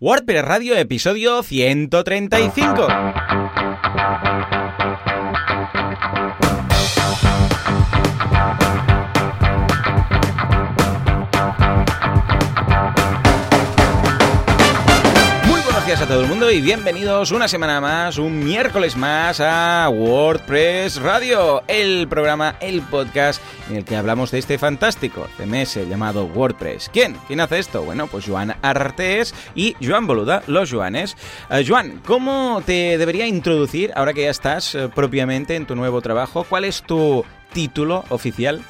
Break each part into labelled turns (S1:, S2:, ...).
S1: WordPress Radio, episodio 135. Todo el mundo y bienvenidos una semana más, un miércoles más a WordPress Radio, el programa, el podcast en el que hablamos de este fantástico CMS llamado WordPress. ¿Quién? ¿Quién hace esto? Bueno, pues Joan Artés y Joan Boluda, los Joanes. Uh, Joan, ¿cómo te debería introducir ahora que ya estás uh, propiamente en tu nuevo trabajo? ¿Cuál es tu título oficial?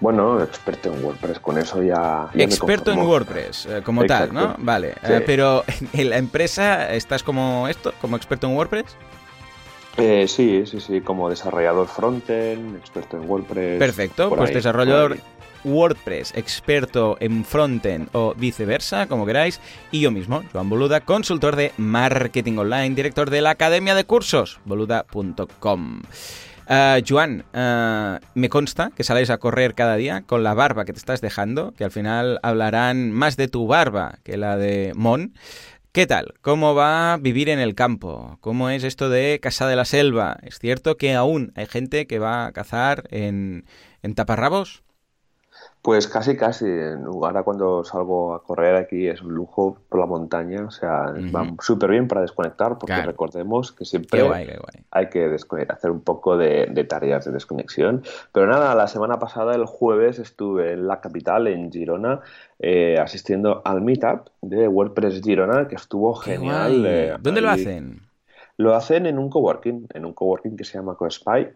S2: Bueno, experto en WordPress, con eso ya...
S1: experto en WordPress, eh, como tal, ¿no? Vale, eh, pero ¿en la empresa estás como esto, como experto en WordPress?
S2: Eh, sí, sí, sí, como desarrollador frontend, experto en WordPress.
S1: Perfecto, pues desarrollador WordPress, experto en frontend o viceversa, como queráis, y yo mismo, Joan Boluda, consultor de marketing online, director de la Academia de Cursos, boluda.com. Uh, Joan, uh, me consta que sales a correr cada día con la barba que te estás dejando, que al final hablarán más de tu barba que la de Mon. ¿Qué tal? ¿Cómo va vivir en el campo? ¿Cómo es esto de Casa de la Selva? ¿Es cierto que aún hay gente que va a cazar en, en taparrabos?
S2: Pues casi, casi. Ahora cuando salgo a correr aquí es un lujo por la montaña, o sea, va súper bien para desconectar, porque recordemos que siempre hay que hacer un poco de, tareas de desconexión. Pero nada, la semana pasada, el jueves, estuve en la capital, en Girona, eh, asistiendo al meetup de WordPress Girona, que estuvo genial.
S1: Eh, ¿Dónde lo hacen?
S2: Lo hacen en un coworking, en un coworking que se llama CoSpy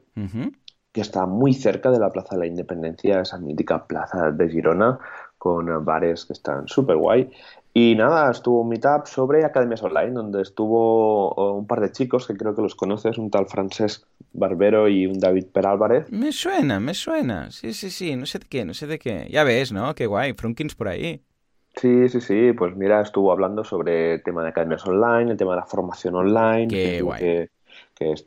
S2: que está muy cerca de la Plaza de la Independencia, esa mítica plaza de Girona, con bares que están súper guay. Y nada, estuvo un meetup sobre academias online, donde estuvo un par de chicos que creo que los conoces, un tal Francesc Barbero y un David Perálvarez.
S1: Me suena, me suena. Sí, sí, sí, no sé de qué, no sé de qué. Ya ves, ¿no? Qué guay, Frunkins por ahí.
S2: Sí, sí, sí, pues mira, estuvo hablando sobre el tema de academias online, el tema de la formación online.
S1: Qué guay
S2: que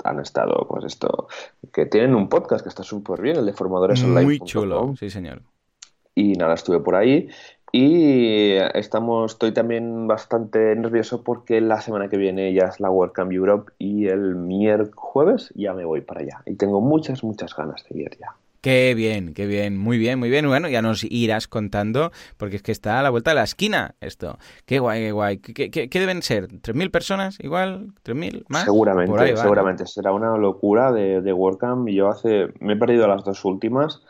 S2: han estado, pues esto, que tienen un podcast que está súper bien, el de formadores online.
S1: Muy chulo, sí señor.
S2: Y nada, estuve por ahí y estamos, estoy también bastante nervioso porque la semana que viene ya es la WordCamp Europe y el miércoles ya me voy para allá. Y tengo muchas, muchas ganas de ir ya.
S1: Qué bien, qué bien, muy bien, muy bien. Bueno, ya nos irás contando, porque es que está a la vuelta de la esquina esto. Qué guay, qué guay. ¿Qué, deben ser? ¿3.000 personas igual? ¿3.000 más?
S2: Seguramente, seguramente. Será una locura de, de WordCamp. Yo hace, me he perdido las dos últimas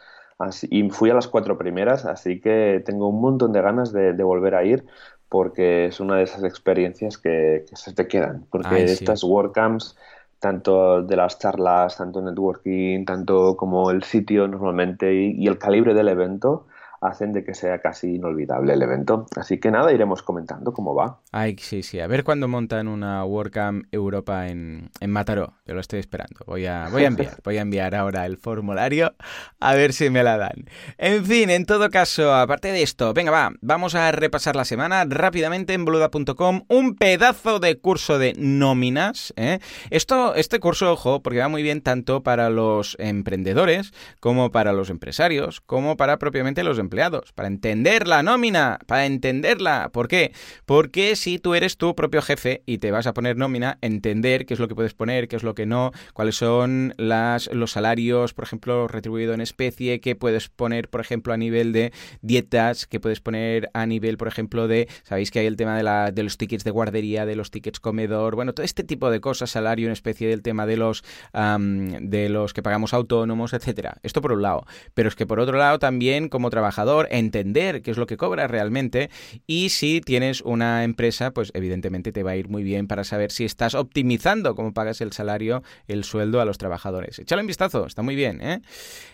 S2: así, y fui a las cuatro primeras, así que tengo un montón de ganas de, volver a ir porque es una de esas experiencias que, se te quedan. Porque estas WordCamps tanto de las charlas, tanto networking, tanto como el sitio normalmente y, el calibre del evento hacen de que sea casi inolvidable el evento. Así que nada, iremos comentando cómo va.
S1: Ay, sí, sí. A ver cuándo montan una WordCamp Europa en, en Mataró. Yo lo estoy esperando. Voy a, voy a enviar, voy a enviar ahora el formulario a ver si me la dan. En fin, en todo caso, aparte de esto, venga, va, vamos a repasar la semana rápidamente en boluda.com. Un pedazo de curso de nóminas. ¿eh? Esto, este curso, ojo, porque va muy bien tanto para los emprendedores como para los empresarios, como para propiamente los emprendedores para entender la nómina, para entenderla. ¿Por qué? Porque si tú eres tu propio jefe y te vas a poner nómina, entender qué es lo que puedes poner, qué es lo que no, cuáles son las, los salarios, por ejemplo, retribuido en especie, qué puedes poner, por ejemplo, a nivel de dietas, qué puedes poner a nivel, por ejemplo, de, sabéis que hay el tema de, la, de los tickets de guardería, de los tickets comedor, bueno, todo este tipo de cosas, salario en especie del tema de los, de los que pagamos autónomos, etcétera. Esto por un lado. Pero es que por otro lado también como trabajador, entender qué es lo que cobra realmente y si tienes una empresa, pues evidentemente te va a ir muy bien para saber si estás optimizando cómo pagas el salario, el sueldo a los trabajadores. Échale un vistazo, está muy bien. ¿eh?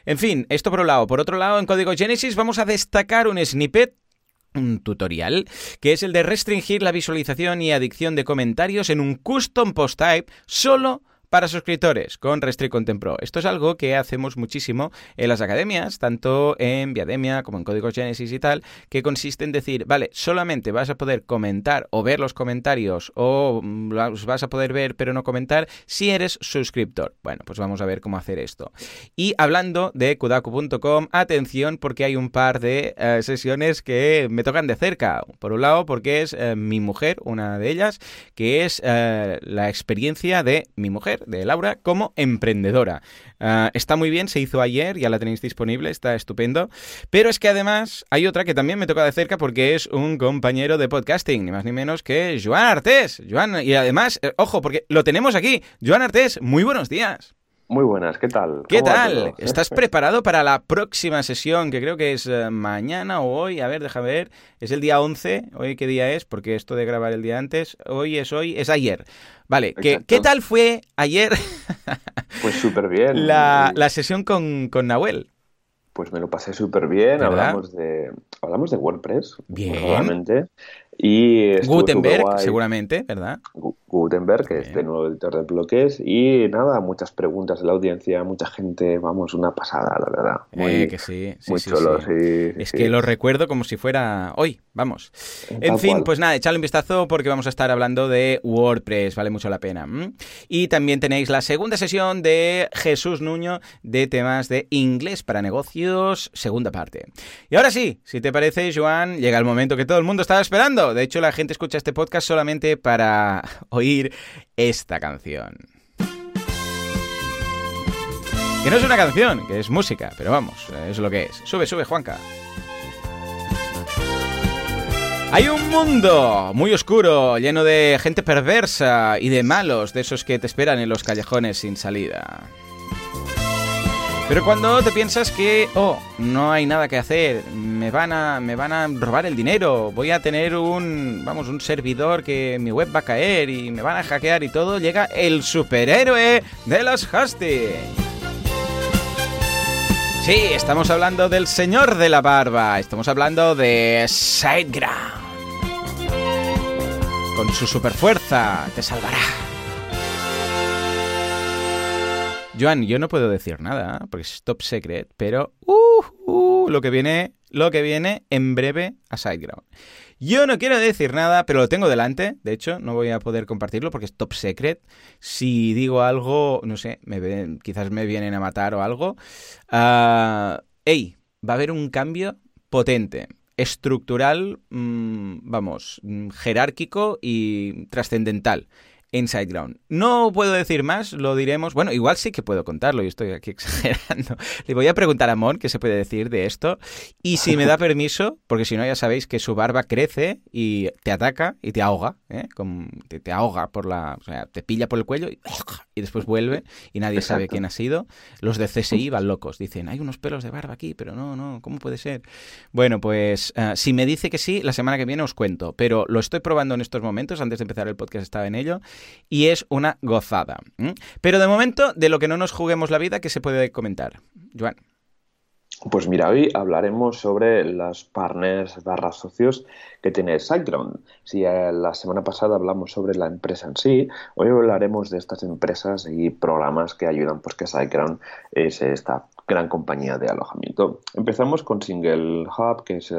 S1: En fin, esto por un lado. Por otro lado, en Código Genesis vamos a destacar un snippet un tutorial, que es el de restringir la visualización y adicción de comentarios en un custom post type solo para suscriptores con Restrict Pro. Esto es algo que hacemos muchísimo en las academias, tanto en Viademia como en Códigos Genesis y tal, que consiste en decir, vale, solamente vas a poder comentar o ver los comentarios o mm, los vas a poder ver pero no comentar si eres suscriptor. Bueno, pues vamos a ver cómo hacer esto. Y hablando de kudaku.com, atención porque hay un par de eh, sesiones que me tocan de cerca. Por un lado, porque es eh, mi mujer, una de ellas, que es eh, la experiencia de mi mujer, de Laura, como emprendedora. está muy bien, se hizo ayer, ya la tenéis disponible, está estupendo. Pero es que además hay otra que también me toca de cerca porque es un compañero de podcasting, ni más ni menos que Joan Artés. Joan, y además, ojo, porque lo tenemos aquí. Joan Artés, muy buenos días.
S2: Muy buenas, ¿qué tal?
S1: ¿Qué tal? ¿Estás preparado para la próxima sesión, que creo que es eh, mañana o hoy? A ver, déjame ver. Es el día 11. ¿Hoy qué día es? Porque esto de grabar el día antes. Hoy es hoy, es ayer. Vale, ¿qué, ¿qué, tal fue ayer?
S2: pues súper bien.
S1: La, la, sesión con, con Nahuel.
S2: Pues me lo pasé súper bien. Hablamos de, hablamos de WordPress.
S1: Bien.
S2: Y
S1: Gutenberg, seguramente, ¿verdad?
S2: Gutenberg, que es de nuevo editor de bloques. Y nada, muchas preguntas de la audiencia, mucha gente, vamos, una pasada, la verdad.
S1: Muy, eh, que sí, muy chulo, sí. es que lo recuerdo como si fuera hoy, vamos. En fin, pues nada, echadle un vistazo porque vamos a estar hablando de WordPress, vale mucho la pena. Y también tenéis la segunda sesión de Jesús Nuño de temas de inglés para negocios, segunda parte. Y ahora sí, si te parece, Joan, llega el momento que todo el mundo estaba esperando. De hecho, la gente escucha este podcast solamente para oír esta canción. Que no es una canción, que es música, pero vamos, es lo que es. Sube, sube, Juanca. Hay un mundo muy oscuro, lleno de gente perversa y de malos, de esos que te esperan en los callejones sin salida. Pero cuando te piensas que, oh, no hay nada que hacer, me van a, me van a robar el dinero, voy a tener un, vamos, un servidor que mi web va a caer y me van a hackear y todo, llega el superhéroe de los hostings. Sí, estamos hablando del señor de la barba, estamos hablando de SiteGround. Con su superfuerza te salvará. Joan, yo no puedo decir nada, porque es top secret, pero uh, uh, lo que viene, lo que viene en breve a SiteGround. Yo no quiero decir nada, pero lo tengo delante. De hecho, no voy a poder compartirlo porque es top secret. Si digo algo, no sé, me quizás me vienen a matar o algo. Uh, ey, va a haber un cambio potente estructural, mm, vamos, mm, jerárquico y trascendental Inside Ground. No puedo decir más, lo diremos. Bueno, igual sí que puedo contarlo y estoy aquí exagerando. Le voy a preguntar a Mon qué se puede decir de esto y si me da permiso, porque si no ya sabéis que su barba crece y te ataca y te ahoga, ¿eh? te, ahoga por la, o sea, te pilla por el cuello y, después vuelve y nadie sabe quién ha sido. Los de CSI van locos, dicen, hay unos pelos de barba aquí, pero no, no, ¿cómo puede ser? Bueno, pues eh, si me dice que sí, la semana que viene os cuento, pero lo estoy probando en estos momentos, antes de empezar el podcast estaba en ello y es una gozada. Pero de momento, de lo que no nos juguemos la vida, ¿qué se puede comentar? Joan.
S2: Pues mira, hoy hablaremos sobre las partners barra socios que tiene SiteGround. Si eh, la semana pasada hablamos sobre la empresa en sí, hoy hablaremos de estas empresas y programas que ayudan pues que SiteGround es esta gran compañía de alojamiento. Empezamos con Single Hub, que es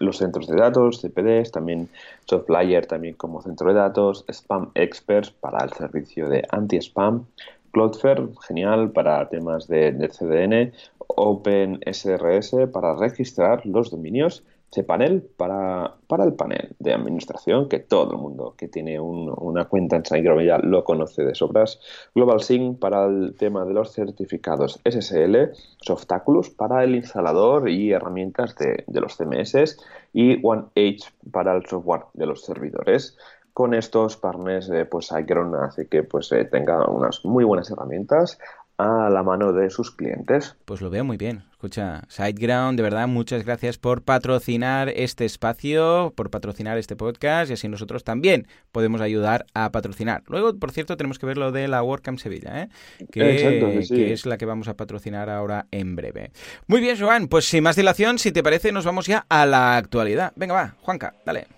S2: los centros de datos, CPDs, también Softflyer también como centro de datos, Spam Experts para el servicio de anti-spam, Cloudflare, genial para temas de, de CDN, OpenSRS para registrar los dominios cPanel para, para el panel de administración, que todo el mundo que tiene una cuenta en SiteGround ya lo conoce de sobras. GlobalSync para el tema de los certificados SSL. Softaculous para el instalador y herramientas de, los CMS. Y OneH para el software de los servidores con estos partners, eh, pues hace que pues, eh, tenga unas muy buenas herramientas a la mano de sus clientes.
S1: Pues lo veo muy bien. Escucha, SiteGround, de verdad, muchas gracias por patrocinar este espacio, por patrocinar este podcast y así nosotros también podemos ayudar a patrocinar. Luego, por cierto, tenemos que ver lo de la WordCamp Sevilla, ¿eh? que, que es la que vamos a patrocinar ahora en breve. Muy bien, Joan, pues sin más dilación, si te parece, nos vamos ya a la actualidad. Venga, va, Juanca, dale.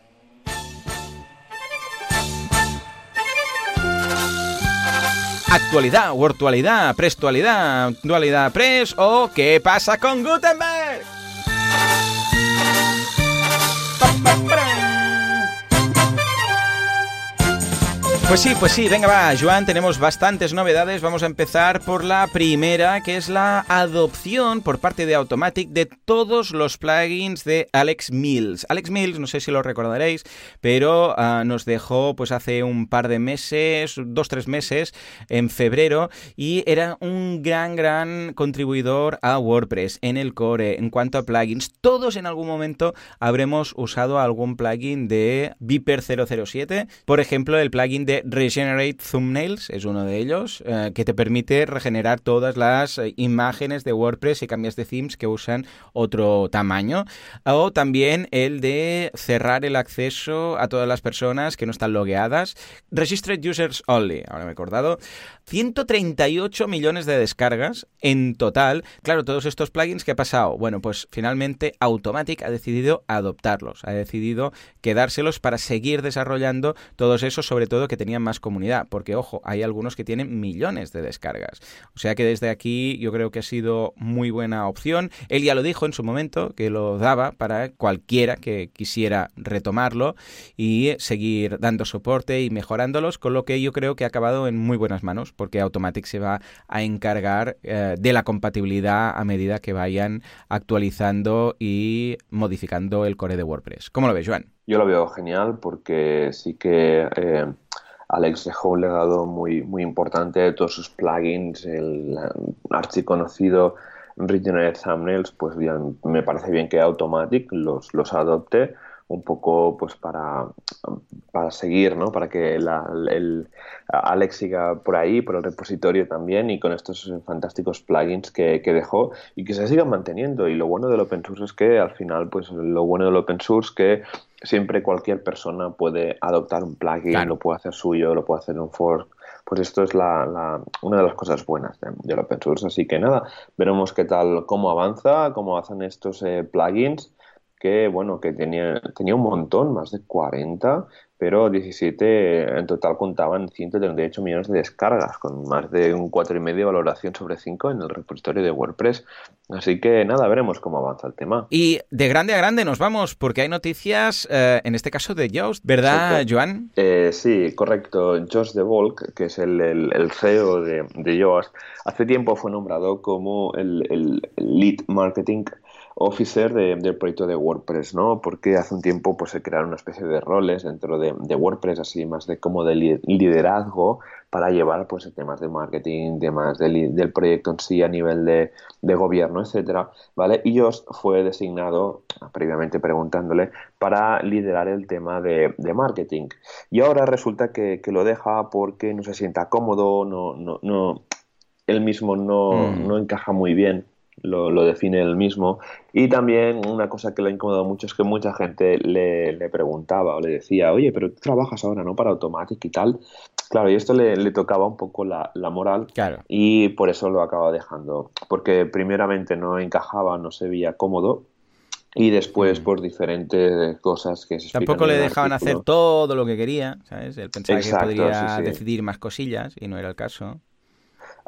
S1: Actualidad, virtualidad, prestualidad, dualidad pres o qué pasa con Gutenberg. Pues sí, pues sí, venga va, Joan, tenemos bastantes novedades. Vamos a empezar por la primera, que es la adopción por parte de Automatic de todos los plugins de Alex Mills. Alex Mills, no sé si lo recordaréis, pero ah, nos dejó pues hace un par de meses, dos, tres meses, en febrero, y era un gran, gran contribuidor a WordPress en el core en cuanto a plugins. Todos en algún momento habremos usado algún plugin de Viper 007, por ejemplo, el plugin de Regenerate Thumbnails es uno de ellos, eh, que te permite regenerar todas las eh, imágenes de WordPress y cambias de themes que usan otro tamaño. O también el de cerrar el acceso a todas las personas que no están logueadas. Registered Users Only, ahora me he acordado. 138 millones de descargas en total. Claro, todos estos plugins, ¿qué ha pasado? Bueno, pues finalmente Automatic ha decidido adoptarlos, ha decidido quedárselos para seguir desarrollando todos esos, sobre todo que tenían más comunidad, porque ojo, hay algunos que tienen millones de descargas. O sea que desde aquí yo creo que ha sido muy buena opción. Él ya lo dijo en su momento, que lo daba para cualquiera que quisiera retomarlo y seguir dando soporte y mejorándolos, con lo que yo creo que ha acabado en muy buenas manos porque Automatic se va a encargar eh, de la compatibilidad a medida que vayan actualizando y modificando el core de WordPress. ¿Cómo lo ves, Joan?
S2: Yo lo veo genial porque sí que eh, Alex dejó un legado muy, muy importante de todos sus plugins, el archiconocido Regenerate Thumbnails, pues bien, me parece bien que Automatic los, los adopte un poco pues para, para seguir, ¿no? Para que el Alex siga por ahí, por el repositorio también y con estos fantásticos plugins que, dejó y que se sigan manteniendo. Y lo bueno del open source es que al final, pues lo bueno del open source es que siempre cualquier persona puede adoptar un plugin, lo puede hacer suyo, lo puede hacer un fork. Pues esto es la, una de las cosas buenas del open source. Así que nada, veremos qué tal, cómo avanza, cómo hacen estos eh, plugins que bueno, que tenía, tenía un montón, más de 40, pero 17 en total contaban 138 millones de descargas, con más de un 4,5 de valoración sobre 5 en el repositorio de WordPress. Así que nada, veremos cómo avanza el tema.
S1: Y de grande a grande nos vamos, porque hay noticias, eh, en este caso de Jost, ¿verdad, Joan?
S2: Eh, sí, correcto. Jost de Volk, que es el, el, CEO de, de Yoast, hace tiempo fue nombrado como el, el lead marketing officer del proyecto de WordPress, ¿no? Porque hace un tiempo pues se crearon una especie de roles dentro de, WordPress, así más de como de liderazgo para llevar pues temas de marketing, temas del proyecto en sí a nivel de, gobierno, etcétera, ¿vale? Y Jost fue designado, previamente preguntándole, para liderar el tema de, marketing. Y ahora resulta que, lo deja porque no se sienta cómodo, no, no, no él mismo no, mm. no encaja muy bien lo, define él mismo. Y también una cosa que le ha incomodado mucho es que mucha gente le, preguntaba o le decía, oye, pero tú trabajas ahora, ¿no? Para Automatic y tal. Claro, y esto le, tocaba un poco la, moral
S1: claro.
S2: y por eso lo acaba dejando. Porque primeramente no encajaba, no se veía cómodo y después mm. por diferentes cosas que se
S1: Tampoco le dejaban hacer todo lo que quería, ¿sabes? Él pensaba que podría decidir más cosillas y no era el caso.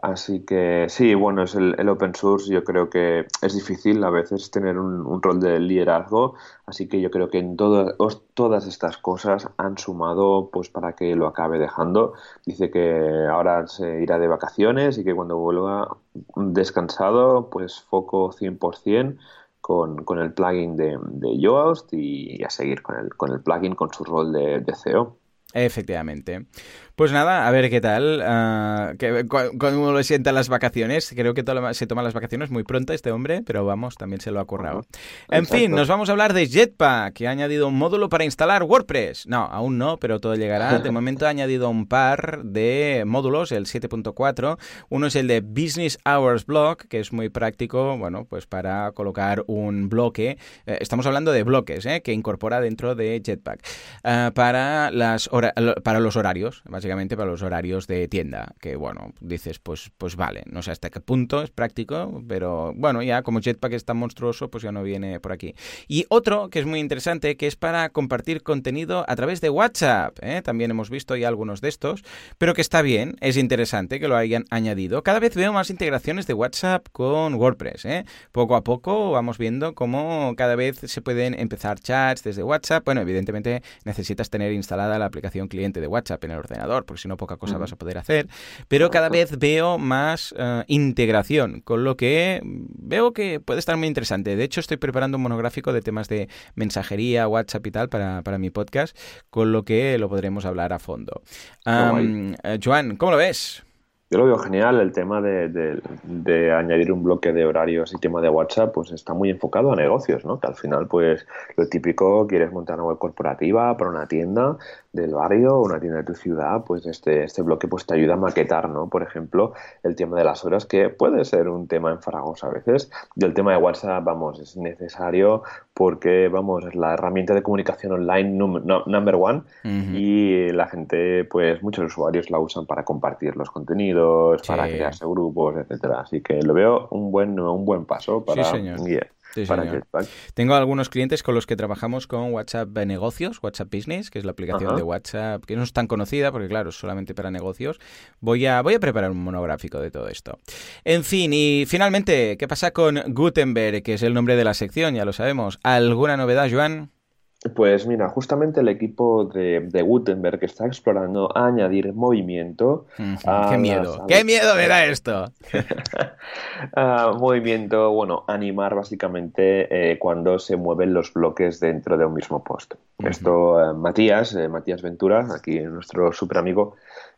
S2: Así que sí, bueno, es el, open source. Yo creo que es difícil a veces tener un, rol de liderazgo. Así que yo creo que en todas estas cosas han sumado pues para que lo acabe dejando. Dice que ahora se irá de vacaciones y que cuando vuelva descansado, pues foco 100% con, con el plugin de, de Yoast y a seguir con el, con el plugin con su rol de, de CEO.
S1: Efectivamente. Pues nada, a ver qué tal. Uh, que, cuando lo sienta las vacaciones, creo que se toma las vacaciones muy pronto este hombre, pero vamos, también se lo ha currado. En fin, nos vamos a hablar de Jetpack, que ha añadido un módulo para instalar WordPress. No, aún no, pero todo llegará. De momento ha añadido un par de módulos, el 7.4. Uno es el de Business Hours Block, que es muy práctico, bueno, pues para colocar un bloque. Eh, estamos hablando de bloques, eh, que incorpora dentro de Jetpack. Uh, para las horas para los horarios, básicamente para los horarios de tienda, que bueno, dices, pues, pues vale, no sé hasta qué punto es práctico, pero bueno, ya como Jetpack es tan monstruoso, pues ya no viene por aquí. Y otro que es muy interesante, que es para compartir contenido a través de WhatsApp, ¿eh? también hemos visto ya algunos de estos, pero que está bien, es interesante que lo hayan añadido. Cada vez veo más integraciones de WhatsApp con WordPress, ¿eh? poco a poco vamos viendo cómo cada vez se pueden empezar chats desde WhatsApp, bueno, evidentemente necesitas tener instalada la aplicación cliente de WhatsApp en el ordenador, porque si no poca cosa vas a poder hacer, pero cada vez veo más eh, integración, con lo que veo que puede estar muy interesante. De hecho, estoy preparando un monográfico de temas de mensajería, WhatsApp y tal para, para mi podcast, con lo que lo podremos hablar a fondo. Eh, Joan, ¿cómo lo ves?
S2: Yo lo veo genial, el tema de, añadir un bloque de horarios y tema de WhatsApp, pues está muy enfocado a negocios, ¿no? Que al final, pues lo típico, quieres montar una web corporativa para una tienda del barrio o una tienda de tu ciudad, pues este, este bloque pues te ayuda a maquetar, ¿no? Por ejemplo, el tema de las horas, que puede ser un tema enfaragoso a veces, y el tema de WhatsApp, vamos, es necesario porque, vamos, es la herramienta de comunicación online number one. Y la gente, pues muchos usuarios la usan para compartir los contenidos, para crearse grupos, etcétera. Así que lo veo un buen, un buen paso para,
S1: Tengo algunos clientes con los que trabajamos con WhatsApp Negocios, WhatsApp Business, que es la aplicación de WhatsApp que no es tan conocida porque claro, es solamente para negocios. Voy a, voy a preparar un monográfico de todo esto. En fin, y finalmente, ¿qué pasa con Gutenberg, que es el nombre de la sección? Ya lo sabemos. ¿Alguna novedad, Joan?
S2: Pues mira, justamente el equipo de, Gutenberg está explorando añadir movimiento.
S1: ¡Qué miedo! ¡Qué miedo me da esto!
S2: movimiento, bueno, animar básicamente eh, cuando se mueven los bloques dentro de un mismo post. Esto, eh, Matías, eh, Matías Ventura, aquí nuestro super amigo,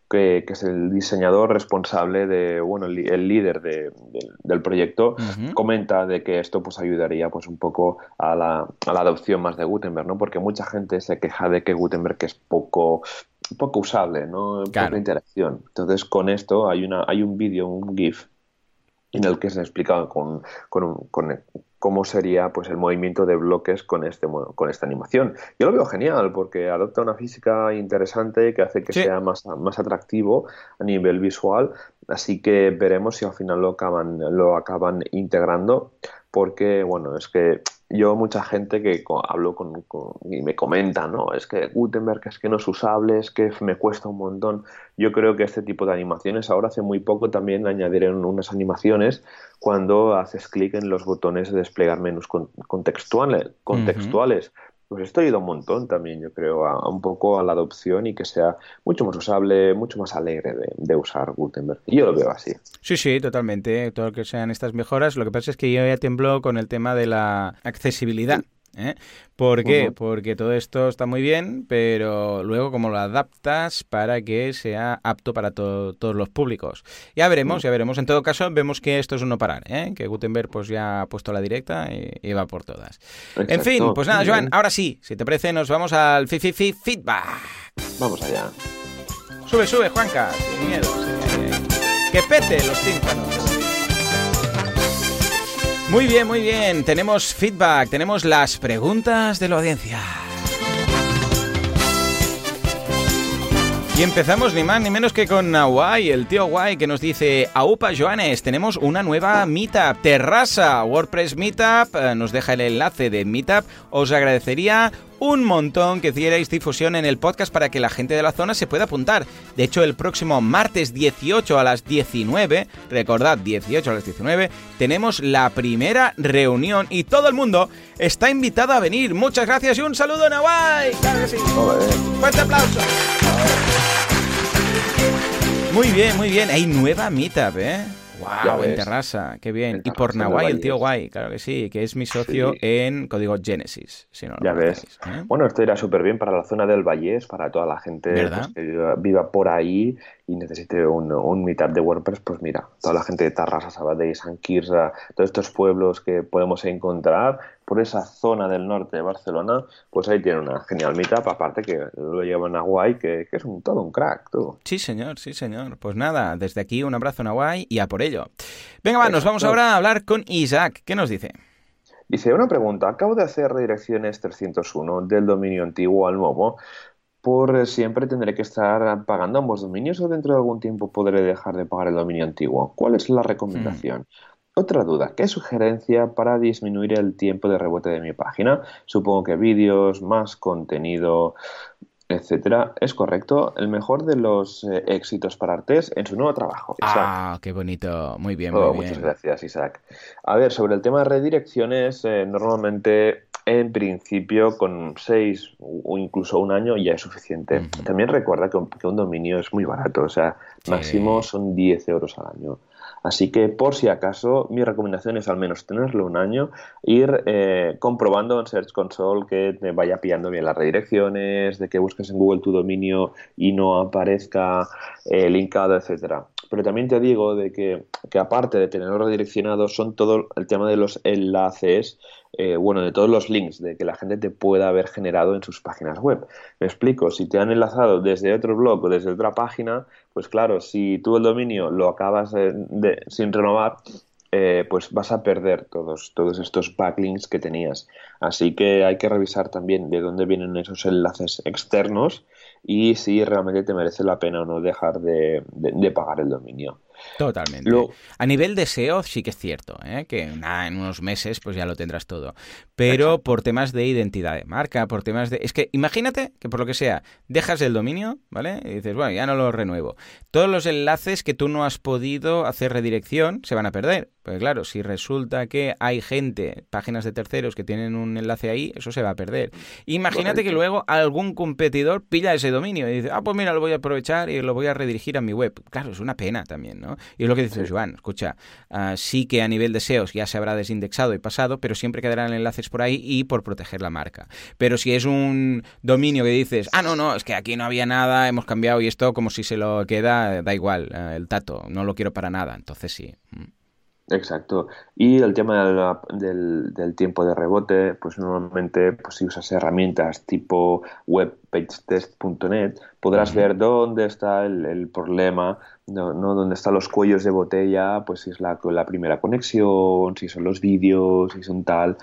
S2: que, es el diseñador responsable de, bueno, el, líder del proyecto, comenta de que esto pues ayudaría pues un poco a la, a la, adopción más de Gutenberg, ¿no? Porque mucha gente se queja de que Gutenberg es poco poco usable, ¿no? Poca interacción. Entonces, con esto hay una hay un vídeo, un GIF en el que se explica con, con, con, cómo sería pues el movimiento de bloques con este con esta animación. Yo lo veo genial porque adopta una física interesante que hace que sea más, más atractivo a nivel visual, así que veremos si al final lo acaban lo acaban integrando porque bueno, es que yo mucha gente que hablo con, y me comenta, ¿no? Es que Gutenberg es que no es usable, es que me cuesta un montón. Yo creo que este tipo de animaciones, ahora hace muy poco también añadieron unas animaciones cuando haces clic en los botones de desplegar menús contextuales. contextuales pues esto ayuda un montón también, yo creo, a, un poco a la adopción y que sea mucho más usable, mucho más alegre de, usar Gutenberg. Yo lo veo así.
S1: Sí, sí, totalmente. Todo lo que sean estas mejoras. Lo que pasa es que yo ya tembló con el tema de la accesibilidad. ¿Eh? ¿Por qué? Porque todo esto está muy bien, pero luego cómo lo adaptas para que sea apto para todos los públicos. Ya veremos, ya veremos. En todo caso, vemos que esto es un no parar, ¿eh? que Gutenberg pues ya ha puesto la directa y, va por todas. En fin, pues nada, Joan, ahora sí, si te parece, nos vamos al Fififi Feedback.
S2: Vamos allá.
S1: Sube, sube, Juanca, sin miedo. Que pete los tímpanos. Muy bien, muy bien. Tenemos feedback, tenemos las preguntas de la audiencia. Y empezamos ni más ni menos que con Nawai, el tío Guay, que nos dice, Aupa Joanes, tenemos una nueva Meetup, Terrasa, WordPress Meetup, eh, nos deja el enlace de Meetup, os agradecería un montón que hicierais difusión en el podcast para que la gente de la zona se pueda apuntar. De hecho, el próximo martes 18 a las 19, recordad, 18 a las 19, tenemos la primera reunión y todo el mundo está invitado a venir. Muchas gracias y un saludo, Nawai. Claro que sí. Fuerte aplauso. Muy bien, muy bien. Hay nueva meetup, ¿eh? Wow, en Terrassa, qué bien. y por Nahuay, el tío guay, claro que sí, que es mi socio en código Genesis. Si no
S2: ya ves. ¿eh? Bueno, esto irá súper bien para la zona del Vallés, para toda la gente pues, que viva por ahí y necesite un, un, meetup de WordPress, pues mira, toda la gente de Tarrasa, Sabadell, San Quirze, todos estos pueblos que podemos encontrar por esa zona del norte de Barcelona, pues ahí tiene una genial meetup, aparte que lo llevan a Guay, que, es un, todo un crack, tú.
S1: Sí, señor, sí, señor. Pues nada, desde aquí un abrazo a Guay y a por ello. Venga, va, nos vamos ahora a hablar con Isaac. ¿Qué nos dice?
S2: Dice, una pregunta, acabo de hacer redirecciones 301 del dominio antiguo al nuevo, por siempre tendré que estar pagando ambos dominios o dentro de algún tiempo podré dejar de pagar el dominio antiguo. ¿Cuál es la recomendación? Hmm. Otra duda, ¿qué sugerencia para disminuir el tiempo de rebote de mi página? Supongo que vídeos, más contenido, etcétera. Es correcto, el mejor de los eh, éxitos para Artés en su nuevo trabajo.
S1: Ah, qué bonito, muy bien,
S2: oh,
S1: muy
S2: Muchas gracias, Isaac. A ver, sobre el tema de redirecciones, eh, normalmente en principio con seis o incluso un año ya es suficiente. También recuerda que un, dominio es muy barato, o sea, máximo son 10 euros al año. Así que por si acaso, mi recomendación es al menos tenerlo un año, ir eh, comprobando en Search Console que te vaya pillando bien las redirecciones, de que busques en Google tu dominio y no aparezca eh, linkado, etcétera. Pero también te digo de que, que aparte de tenerlo redireccionado, son todo el tema de los enlaces eh, bueno, de todos los links de que la gente te pueda haber generado en sus páginas web. Me explico, si te han enlazado desde otro blog o desde otra página, pues claro, si tú el dominio lo acabas de, sin renovar, eh, pues vas a perder todos, todos estos backlinks que tenías. Así que hay que revisar también de dónde vienen esos enlaces externos y si realmente te merece la pena o no dejar de pagar el dominio.
S1: Totalmente. a nivel de SEO sí que es cierto, ¿eh? que en unos meses pues ya lo tendrás todo. Pero por temas de identidad de marca, por temas de... Es que imagínate que por lo que sea, dejas el dominio, ¿vale? Y dices, bueno, ya no lo renuevo. Todos los enlaces que tú no has podido hacer redirección se van a perder. Pues claro, si resulta que hay gente, páginas de terceros que tienen un enlace ahí, eso se va a perder. Imagínate que luego algún competidor pilla ese dominio y dice, ah, pues mira, lo voy a aprovechar y lo voy a redirigir a mi web. Claro, es una pena también, ¿no? Y es lo que dice Joan, escucha, ah, sí que a nivel de SEOs ya se habrá desindexado y pasado, pero siempre quedarán enlaces por ahí y por proteger la marca. Pero si es un dominio que dices, ah, no, no, es que aquí no había nada, hemos cambiado y esto como si se lo queda, da igual, ah, el tato, no lo quiero para nada, entonces sí. Mm.
S2: Exacto. Y el tema del, del, tiempo de rebote, pues normalmente pues, si usas herramientas tipo webpagetest.net, podrás ver dónde está el, problema, ¿no? dónde están los cuellos de botella, pues si es la, la primera conexión, si son los vídeos, si son tal.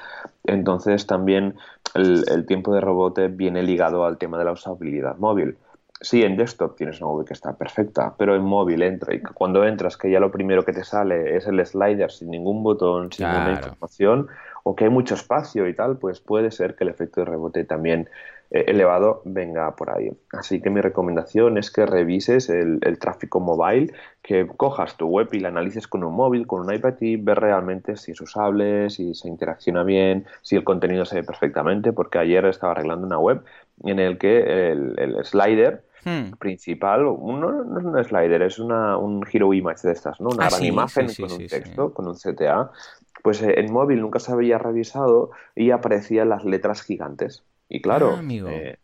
S2: Entonces también el, el tiempo de rebote viene ligado al tema de la usabilidad móvil. Sí, en desktop tienes una web que está perfecta, pero en móvil entra y cuando entras que ya lo primero que te sale es el slider sin ningún botón, sin ninguna información, o que hay mucho espacio y tal, pues puede ser que el efecto de rebote también eh, elevado venga por ahí. Así que mi recomendación es que revises el, tráfico mobile, que cojas tu web y la analices con un móvil, con un iPad y ver realmente si es usable, si se interacciona bien, si el contenido se ve perfectamente, porque ayer estaba arreglando una web en el que el slider Hmm. principal, uno no es un slider, es una, un hero image de estas, ¿no? Una ah, gran imagen con un texto, con un CTA. Pues eh, en móvil nunca se había revisado y aparecían las letras gigantes. Y claro, ah, eh,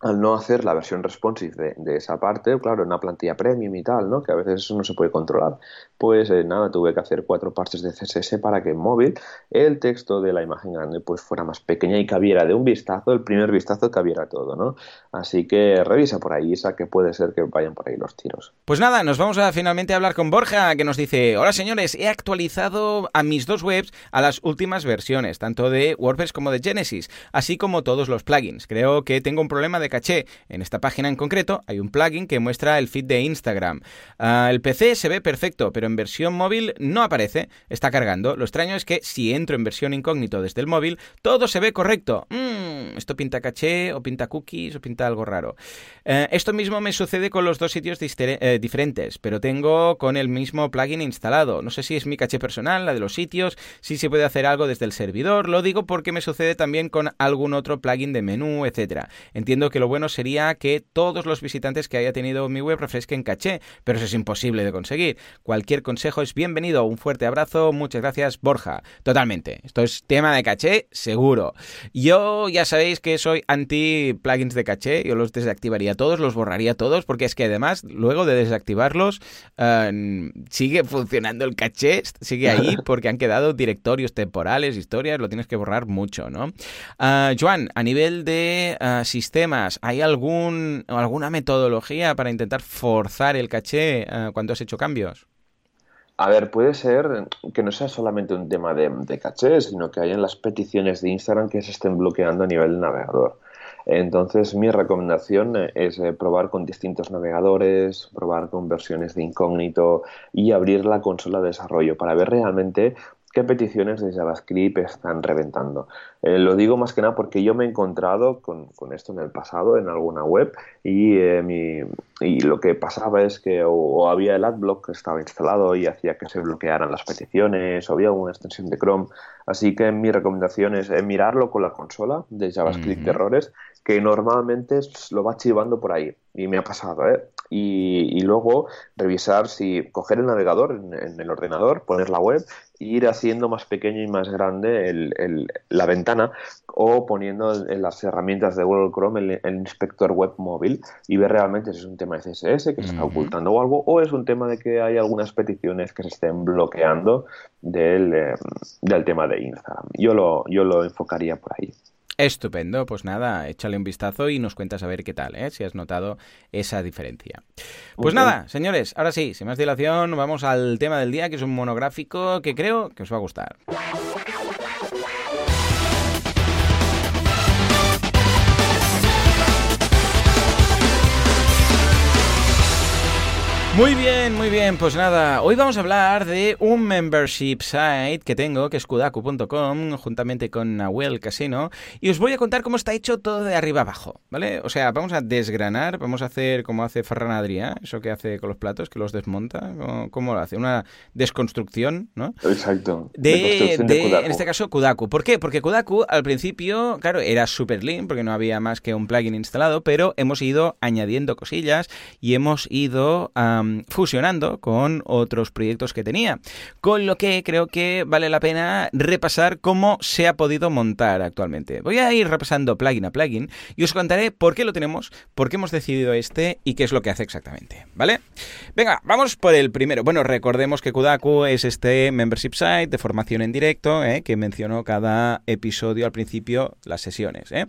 S2: al no hacer la versión responsive de, esa parte, claro, una plantilla premium y tal, ¿no? Que a veces eso no se puede controlar. Pues eh, nada, tuve que hacer cuatro partes de CSS para que en móvil el texto de la imagen grande pues fuera más pequeña y cabiera de un vistazo, el primer vistazo cabiera todo, ¿no? Así que revisa por ahí, Isa, que puede ser que vayan por ahí los tiros.
S1: Pues nada, nos vamos a finalmente hablar con Borja, que nos dice, hola señores, he actualizado a mis dos webs a las últimas versiones, tanto de WordPress como de Genesis, así como todos los plugins. Creo que tengo un problema de caché. En esta página en concreto hay un plugin que muestra el feed de Instagram. Ah, el PC se ve perfecto, pero en versión móvil no aparece. Está cargando. Lo extraño es que si entro en versión incógnito desde el móvil, todo se ve correcto. Mm, esto pinta caché, o pinta cookies, o pinta algo raro. Eh, esto mismo me sucede con los dos sitios eh, diferentes, pero tengo con el mismo plugin instalado. No sé si es mi caché personal, la de los sitios, si se puede hacer algo desde el servidor. Lo digo porque me sucede también con algún otro plugin de menú, etcétera. Entiendo que lo bueno sería que todos los visitantes que haya tenido mi web refresquen caché, pero eso es imposible de conseguir. Cualquier consejo es bienvenido. Un fuerte abrazo. Muchas gracias, Borja. Totalmente. Esto es tema de caché, seguro. Yo ya sabéis que soy anti plugins de caché. Yo los desactivaría todos, los borraría todos, porque es que además, luego de desactivarlos, eh, sigue funcionando el caché, sigue ahí, porque han quedado directorios temporales, historias, lo tienes que borrar mucho, ¿no? Uh, Joan, a nivel de uh, ¿Hay algún, alguna metodología para intentar forzar el caché eh, cuando has hecho cambios?
S2: A ver, puede ser que no sea solamente un tema de, caché, sino que hayan las peticiones de Instagram que se estén bloqueando a nivel del navegador. Entonces, mi recomendación es probar con distintos navegadores, probar con versiones de incógnito y abrir la consola de desarrollo para ver realmente qué peticiones de JavaScript están reventando. Eh, lo digo más que nada porque yo me he encontrado con, esto en el pasado en alguna web y, eh, y lo que pasaba es que o, había el adblock que estaba instalado y hacía que se bloquearan las peticiones o había alguna extensión de Chrome. Así que mi recomendación es eh, mirarlo con la consola de JavaScript de errores que normalmente lo va archivando por ahí. Y me ha pasado, ¿eh? Y, luego revisar si coger el navegador en, el ordenador, poner la web e ir haciendo más pequeño y más grande el, la ventana o poniendo en las herramientas de Google Chrome el, inspector web móvil y ver realmente si es un tema de CSS que se está ocultando o algo o es un tema de que hay algunas peticiones que se estén bloqueando del, eh, del tema de Instagram. Yo lo, yo lo enfocaría por ahí.
S1: Estupendo, pues nada, échale un vistazo y nos cuentas a ver qué tal, ¿eh? si has notado esa diferencia. Pues nada, señores, ahora sí, sin más dilación, vamos al tema del día, que es un monográfico que creo que os va a gustar. Muy bien, muy bien. Pues nada, hoy vamos a hablar de un membership site que tengo, que es kudaku.com, juntamente con Nahuel Casino, y os voy a contar cómo está hecho todo de arriba abajo, ¿vale? O sea, vamos a desgranar, vamos a hacer como hace Ferran Adrià, eso que hace con los platos, que los desmonta, ¿cómo, lo hace? Una desconstrucción, ¿no?
S2: Exacto.
S1: De, en este caso, Kudaku. ¿Por qué? Porque Kudaku al principio, claro, era super lean, porque no había más que un plugin instalado, pero hemos ido añadiendo cosillas y hemos ido a fusionando con otros proyectos que tenía. Con lo que creo que vale la pena repasar cómo se ha podido montar actualmente. Voy a ir repasando plugin a plugin y os contaré por qué lo tenemos, por qué hemos decidido este y qué es lo que hace exactamente. ¿Vale? Venga, vamos por el primero. Bueno, recordemos que Kudaku es este membership site de formación en directo ¿eh? que mencionó cada episodio al principio, las sesiones. ¿eh?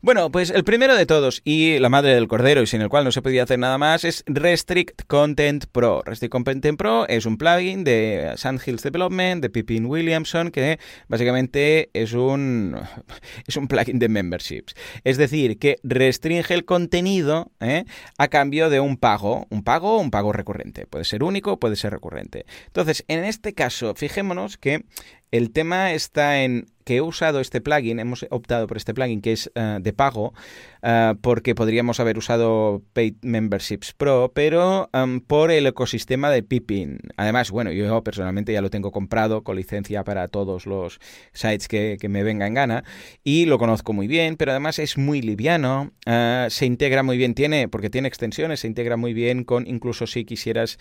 S1: Bueno, pues el primero de todos y la madre del cordero y sin el cual no se podía hacer nada más es Restrict Content Content Pro. Restrict Content Pro es un plugin de Sandhills Development, de Pippin Williamson, que básicamente es un, es un plugin de memberships. Es decir, que restringe el contenido ¿eh? a cambio de un pago. Un pago o un pago recurrente. Puede ser único, puede ser recurrente. Entonces, en este caso, fijémonos que el tema está en que he usado este plugin, hemos optado por este plugin que es eh, de pago, eh, porque podríamos haber usado Paid Memberships Pro, pero por el ecosistema de Pippin. Además, bueno, yo personalmente ya lo tengo comprado con licencia para todos los sites que, me venga en gana y lo conozco muy bien, pero además es muy liviano, eh, se integra muy bien, tiene, porque tiene extensiones, se integra muy bien con, incluso si quisieras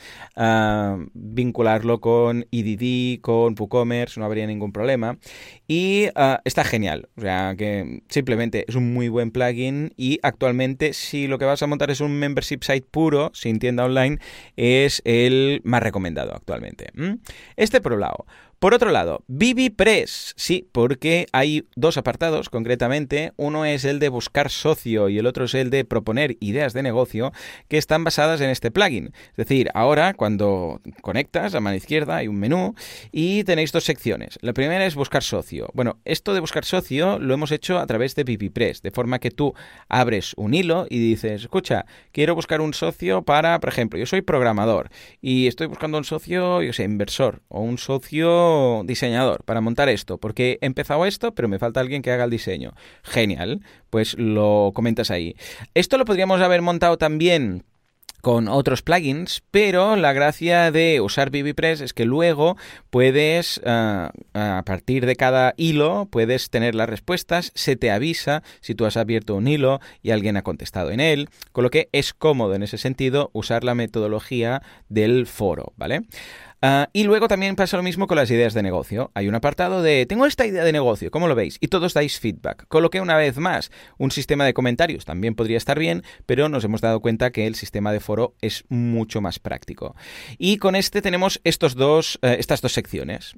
S1: vincularlo con EDD, con WooCommerce, no habría ningún problema. Y ah, está genial. O sea, que simplemente es un muy buen plugin. Y actualmente, si lo que vas a montar es un membership site puro, sin tienda online, es el más recomendado actualmente. Este por un lado. Por otro lado, Press, sí, porque hay dos apartados concretamente, uno es el de buscar socio y el otro es el de proponer ideas de negocio que están basadas en este plugin. Es decir, ahora cuando conectas a mano izquierda hay un menú y tenéis dos secciones. La primera es buscar socio. Bueno, esto de buscar socio lo hemos hecho a través de Press, de forma que tú abres un hilo y dices, escucha, quiero buscar un socio para, por ejemplo, yo soy programador y estoy buscando un socio, yo sé, inversor o un socio diseñador para montar esto, porque he empezado esto, pero me falta alguien que haga el diseño. Genial, pues lo comentas ahí. Esto lo podríamos haber montado también con otros plugins, pero la gracia de usar BBPress es que luego puedes, eh, a partir de cada hilo, puedes tener las respuestas, se te avisa si tú has abierto un hilo y alguien ha contestado en él, con lo que es cómodo en ese sentido usar la metodología del foro, ¿vale? Ah, y luego también pasa lo mismo con las ideas de negocio. Hay un apartado de tengo esta idea de negocio, ¿cómo lo veis? Y todos dais feedback. Con lo que una vez más, un sistema de comentarios también podría estar bien, pero nos hemos dado cuenta que el sistema de foro es mucho más práctico. Y con este tenemos estos dos, eh, estas dos secciones.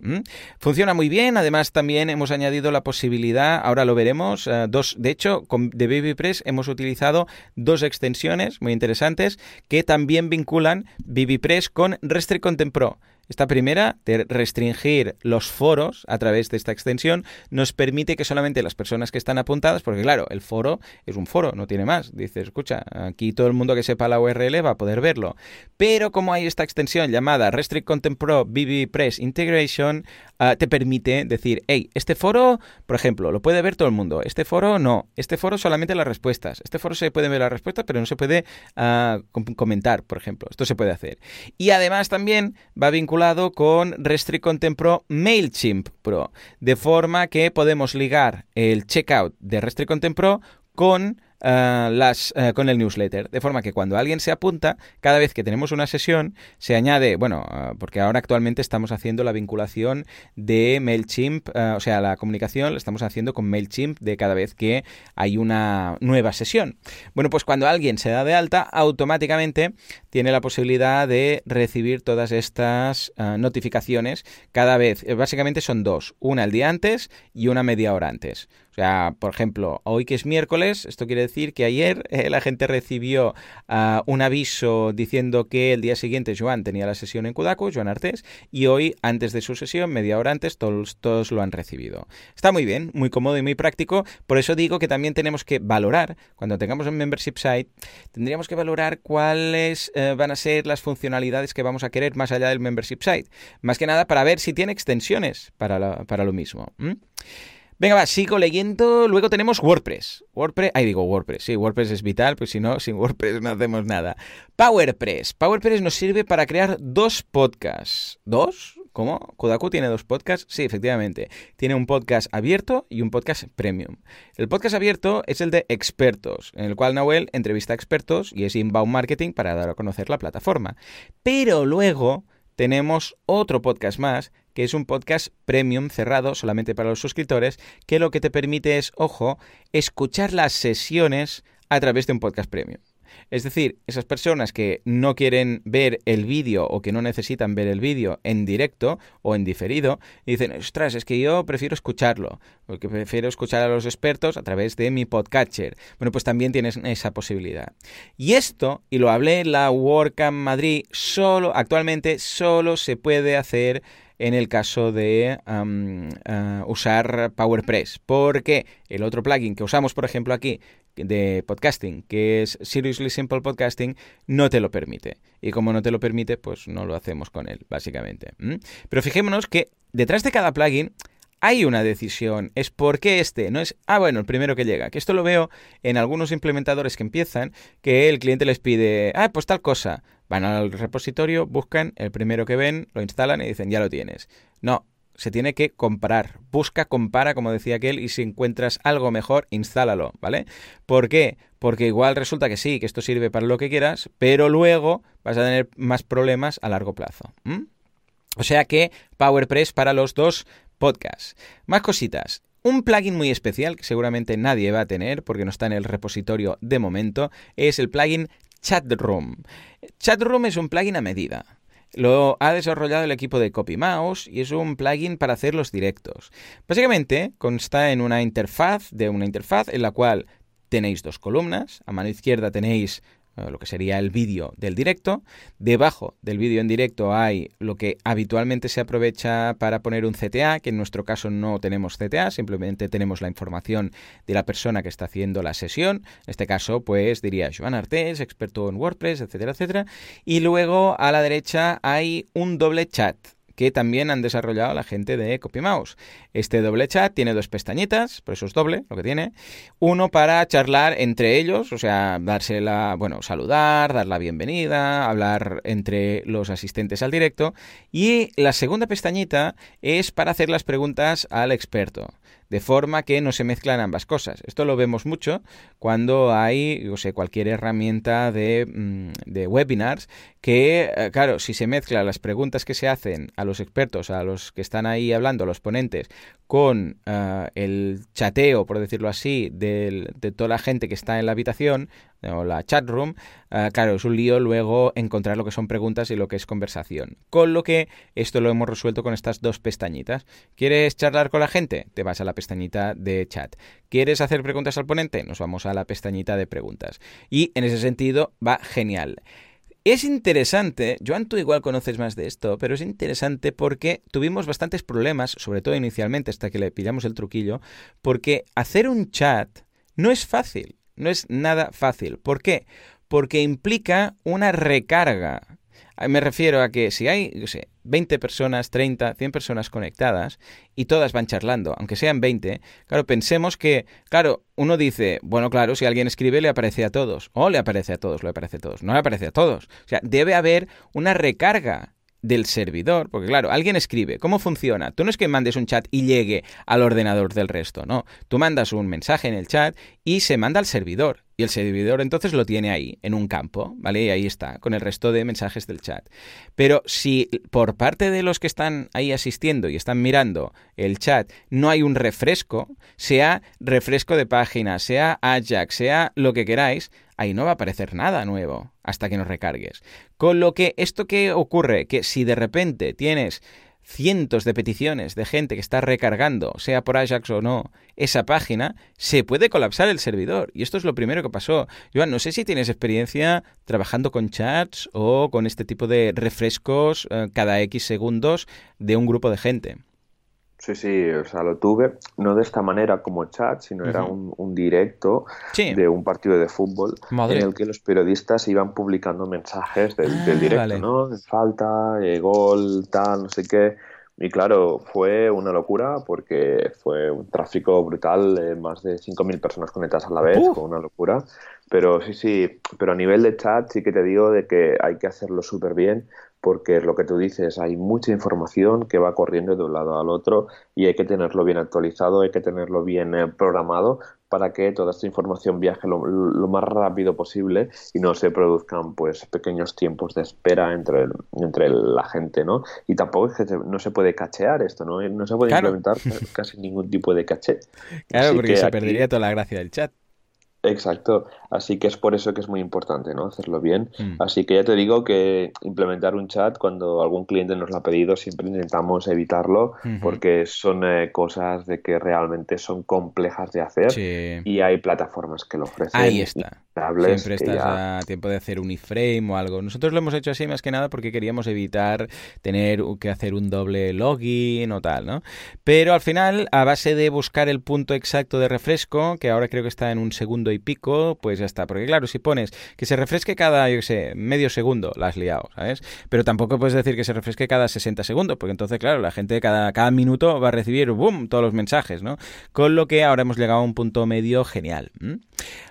S1: Funciona muy bien, además también hemos añadido la posibilidad, ahora lo veremos, eh, dos, de hecho, con, de BabyPress hemos utilizado dos extensiones muy interesantes que también vinculan BabyPress con Restrict Content Pro. Esta primera, de restringir los foros a través de esta extensión, nos permite que solamente las personas que están apuntadas, porque claro, el foro es un foro, no tiene más. Dices, escucha, aquí todo el mundo que sepa la URL va a poder verlo. Pero como hay esta extensión llamada Restrict Content Pro BB Press Integration, ah, te permite decir, hey, este foro, por ejemplo, lo puede ver todo el mundo. Este foro no. Este foro solamente las respuestas. Este foro se puede ver las respuestas, pero no se puede ah, comentar, por ejemplo. Esto se puede hacer. Y además también va vinculado con Restrict Pro MailChimp Pro, de forma que podemos ligar el checkout de Restrict Pro con eh, las, eh, con el newsletter. De forma que cuando alguien se apunta, cada vez que tenemos una sesión, se añade, bueno, eh, porque ahora actualmente estamos haciendo la vinculación de MailChimp, o sea, la comunicación la estamos haciendo con MailChimp de cada vez que hay una nueva sesión. Bueno, pues cuando alguien se da de alta, automáticamente tiene la posibilidad de recibir todas estas notificaciones cada vez. Básicamente son dos, una el día antes y una media hora antes. O sea, por ejemplo, hoy que es miércoles, esto quiere decir que ayer eh, la gente recibió ah, un aviso diciendo que el día siguiente Joan tenía la sesión en Kudaku, Joan Artés, y hoy, antes de su sesión, media hora antes, todos, lo han recibido. Está muy bien, muy cómodo y muy práctico. Por eso digo que también tenemos que valorar, cuando tengamos un membership site, tendríamos que valorar cuáles eh, van a ser las funcionalidades que vamos a querer más allá del membership site. Más que nada para ver si tiene extensiones para, para lo mismo. Venga, va, sigo leyendo. Luego tenemos WordPress. WordPress, ahí digo WordPress. Sí, WordPress es vital, pues si no, sin WordPress no hacemos nada. PowerPress. PowerPress nos sirve para crear dos podcasts. ¿Dos? ¿Cómo? ¿Kodaku tiene dos podcasts? Sí, efectivamente. Tiene un podcast abierto y un podcast premium. El podcast abierto es el de expertos, en el cual Noel entrevista a expertos y es inbound marketing para dar a conocer la plataforma. Pero luego tenemos otro podcast más, que es un podcast premium cerrado solamente para los suscriptores, que lo que te permite es, ojo, escuchar las sesiones a través de un podcast premium. Es decir, esas personas que no quieren ver el vídeo o que no necesitan ver el vídeo en directo o en diferido, dicen, ostras, es que yo prefiero escucharlo, porque prefiero escuchar a los expertos a través de mi podcatcher. Bueno, pues también tienes esa posibilidad. Y esto, y lo hablé en la WordCamp Madrid, solo, actualmente solo se puede hacer en el caso de uh, usar PowerPress, porque el otro plugin que usamos, por ejemplo, aquí de podcasting, que es Seriously Simple Podcasting, no te lo permite. Y como no te lo permite, pues no lo hacemos con él, básicamente. Pero fijémonos que detrás de cada plugin hay una decisión. Es por qué este, no es, ah, bueno, el primero que llega. Que esto lo veo en algunos implementadores que empiezan, que el cliente les pide, ah, pues tal cosa. Van al repositorio, buscan el primero que ven, lo instalan y dicen, ya lo tienes. No, se tiene que comparar. Busca, compara, como decía aquel, y si encuentras algo mejor, instálalo, ¿vale? ¿Por qué? Porque igual resulta que sí, que esto sirve para lo que quieras, pero luego vas a tener más problemas a largo plazo. O sea que PowerPress para los dos podcasts. Más cositas. Un plugin muy especial que seguramente nadie va a tener porque no está en el repositorio de momento es el plugin Chatroom. Chatroom es un plugin a medida. Lo ha desarrollado el equipo de CopyMouse y es un plugin para hacer los directos. Básicamente consta en una interfaz, de una interfaz en la cual tenéis dos columnas. A mano izquierda tenéis lo que sería el vídeo del directo. Debajo del vídeo en directo hay lo que habitualmente se aprovecha para poner un CTA, que en nuestro caso no tenemos CTA, simplemente tenemos la información de la persona que está haciendo la sesión. En este caso, pues diría Joan Artés, experto en WordPress, etcétera, etcétera. Y luego a la derecha hay un doble chat que también han desarrollado la gente de CopyMouse. Este doble chat tiene dos pestañitas, por eso es doble lo que tiene. Uno para charlar entre ellos, o sea, darse la, bueno, saludar, dar la bienvenida, hablar entre los asistentes al directo. Y la segunda pestañita es para hacer las preguntas al experto de forma que no se mezclan ambas cosas. Esto lo vemos mucho cuando hay, o sé, cualquier herramienta de, mm, de webinars que, eh, claro, si se mezclan las preguntas que se hacen a los expertos, a los que están ahí hablando, a los ponentes, con eh, el chateo, por decirlo así, de, toda la gente que está en la habitación o la chat room, eh, claro, es un lío luego encontrar lo que son preguntas y lo que es conversación. Con lo que esto lo hemos resuelto con estas dos pestañitas. ¿Quieres charlar con la gente? Te vas a la pestañita de chat. ¿Quieres hacer preguntas al ponente? Nos vamos a la pestañita de preguntas. Y en ese sentido va genial. Es interesante, Joan, tú igual conoces más de esto, pero es interesante porque tuvimos bastantes problemas, sobre todo inicialmente, hasta que le pillamos el truquillo, porque hacer un chat no es fácil, no es nada fácil. ¿Por qué? Porque implica una recarga. Me refiero a que si hay, yo sé, 20 personas, 30, 100 personas conectadas y todas van charlando, aunque sean 20, claro, pensemos que, claro, uno dice, bueno, claro, si alguien escribe le aparece a todos, o le aparece a todos, le aparece a todos, no le aparece a todos. O sea, debe haber una recarga del servidor, porque claro, alguien escribe, ¿cómo funciona? Tú no es que mandes un chat y llegue al ordenador del resto, no, tú mandas un mensaje en el chat y se manda al servidor. Y el servidor entonces lo tiene ahí, en un campo, ¿vale? Y ahí está, con el resto de mensajes del chat. Pero si por parte de los que están ahí asistiendo y están mirando el chat no hay un refresco, sea refresco de página, sea Ajax, sea lo que queráis, ahí no va a aparecer nada nuevo hasta que nos recargues. Con lo que esto que ocurre, que si de repente tienes cientos de peticiones de gente que está recargando, sea por Ajax o no, esa página, se puede colapsar el servidor. Y esto es lo primero que pasó. Joan, no sé si tienes experiencia trabajando con chats o con este tipo de refrescos eh, cada X segundos de un grupo de gente.
S2: Sí, sí, o sea, lo tuve, no de esta manera como chat, sino era un, directo de un partido de fútbol en el que los periodistas iban publicando mensajes del, ah, directo, ¿no? Falta, eh, gol, tal, no sé qué. Y claro, fue una locura porque fue un tráfico brutal, más de 5.000 personas conectadas a la vez, fue una locura. Pero sí, sí, pero a nivel de chat sí que te digo de que hay que hacerlo súper bien porque es lo que tú dices, hay mucha información que va corriendo de un lado al otro y hay que tenerlo bien actualizado, hay que tenerlo bien eh, programado para que toda esta información viaje lo, más rápido posible y no se produzcan pues pequeños tiempos de espera entre, entre la gente, ¿no? Y tampoco es que no se puede cachear esto, ¿no? No se puede implementar casi ningún tipo de caché.
S1: Claro, porque se perdería toda la gracia del chat.
S2: Exacto, así que es por eso que es muy importante, ¿no? Hacerlo bien. Mm. Así que ya te digo que implementar un chat cuando algún cliente nos lo ha pedido siempre intentamos evitarlo porque son eh, cosas de que realmente son complejas de hacer y hay plataformas que lo ofrecen.
S1: Ahí está. Siempre estás a tiempo de hacer un iframe o algo. Nosotros lo hemos hecho así más que nada porque queríamos evitar tener que hacer un doble login o tal, ¿no? Pero al final, a base de buscar el punto exacto de refresco, que ahora creo que está en un segundo y pico, pues ya está. Porque claro, si pones que se refresque cada, yo qué sé, medio segundo, la has liado, ¿sabes? Pero tampoco puedes decir que se refresque cada 60 segundos, porque entonces, claro, la gente cada, cada minuto va a recibir, boom, todos los mensajes, ¿no? Con lo que ahora hemos llegado a un punto medio genial.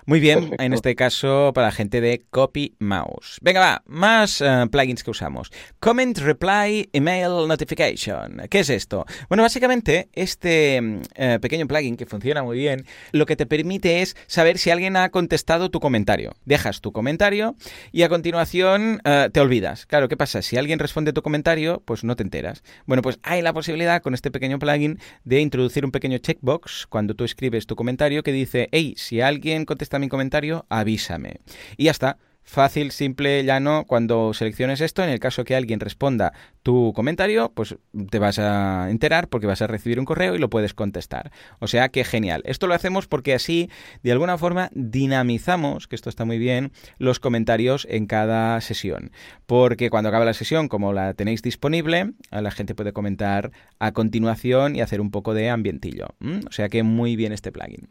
S1: Muy bien, en este caso para la gente de Copy Mouse. Venga, va, más eh, plugins que usamos. Comment Reply Email Notification. ¿Qué es esto? Bueno, básicamente este mm, eh, pequeño plugin que funciona muy bien, lo que te permite es saber si alguien ha contestado tu comentario. Dejas tu comentario y a continuación eh, te olvidas. Claro, ¿qué pasa? Si alguien responde tu comentario, pues no te enteras. Bueno, pues hay la posibilidad con este pequeño plugin de introducir un pequeño checkbox cuando tú escribes tu comentario que dice, hey, si alguien contesta mi comentario, avísame. Y ya está. Fácil, simple, llano. Cuando selecciones esto, en el caso que alguien responda tu comentario, pues te vas a enterar porque vas a recibir un correo y lo puedes contestar. O sea que genial. Esto lo hacemos porque así, de alguna forma, dinamizamos, que esto está muy bien, los comentarios en cada sesión. Porque cuando acabe la sesión, como la tenéis disponible, la gente puede comentar a continuación y hacer un poco de ambientillo. O sea que muy bien este plugin.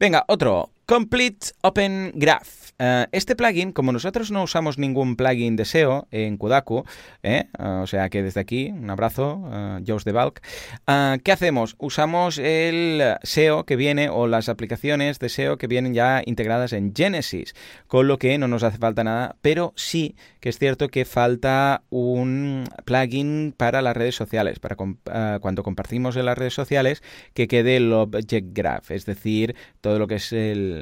S1: Venga, otro. Complete Open Graph. Eh, este plugin, como nosotros no usamos ningún plugin de SEO en Kudaku, eh, o sea que desde aquí, un abrazo, uh, de Balk, ¿qué hacemos? Usamos el SEO que viene o las aplicaciones de SEO que vienen ya integradas en Genesis, con lo que no nos hace falta nada, pero sí que es cierto que falta un plugin para las redes sociales, para cuando compartimos en las redes sociales, que quede el Object Graph, es decir, todo lo que es el,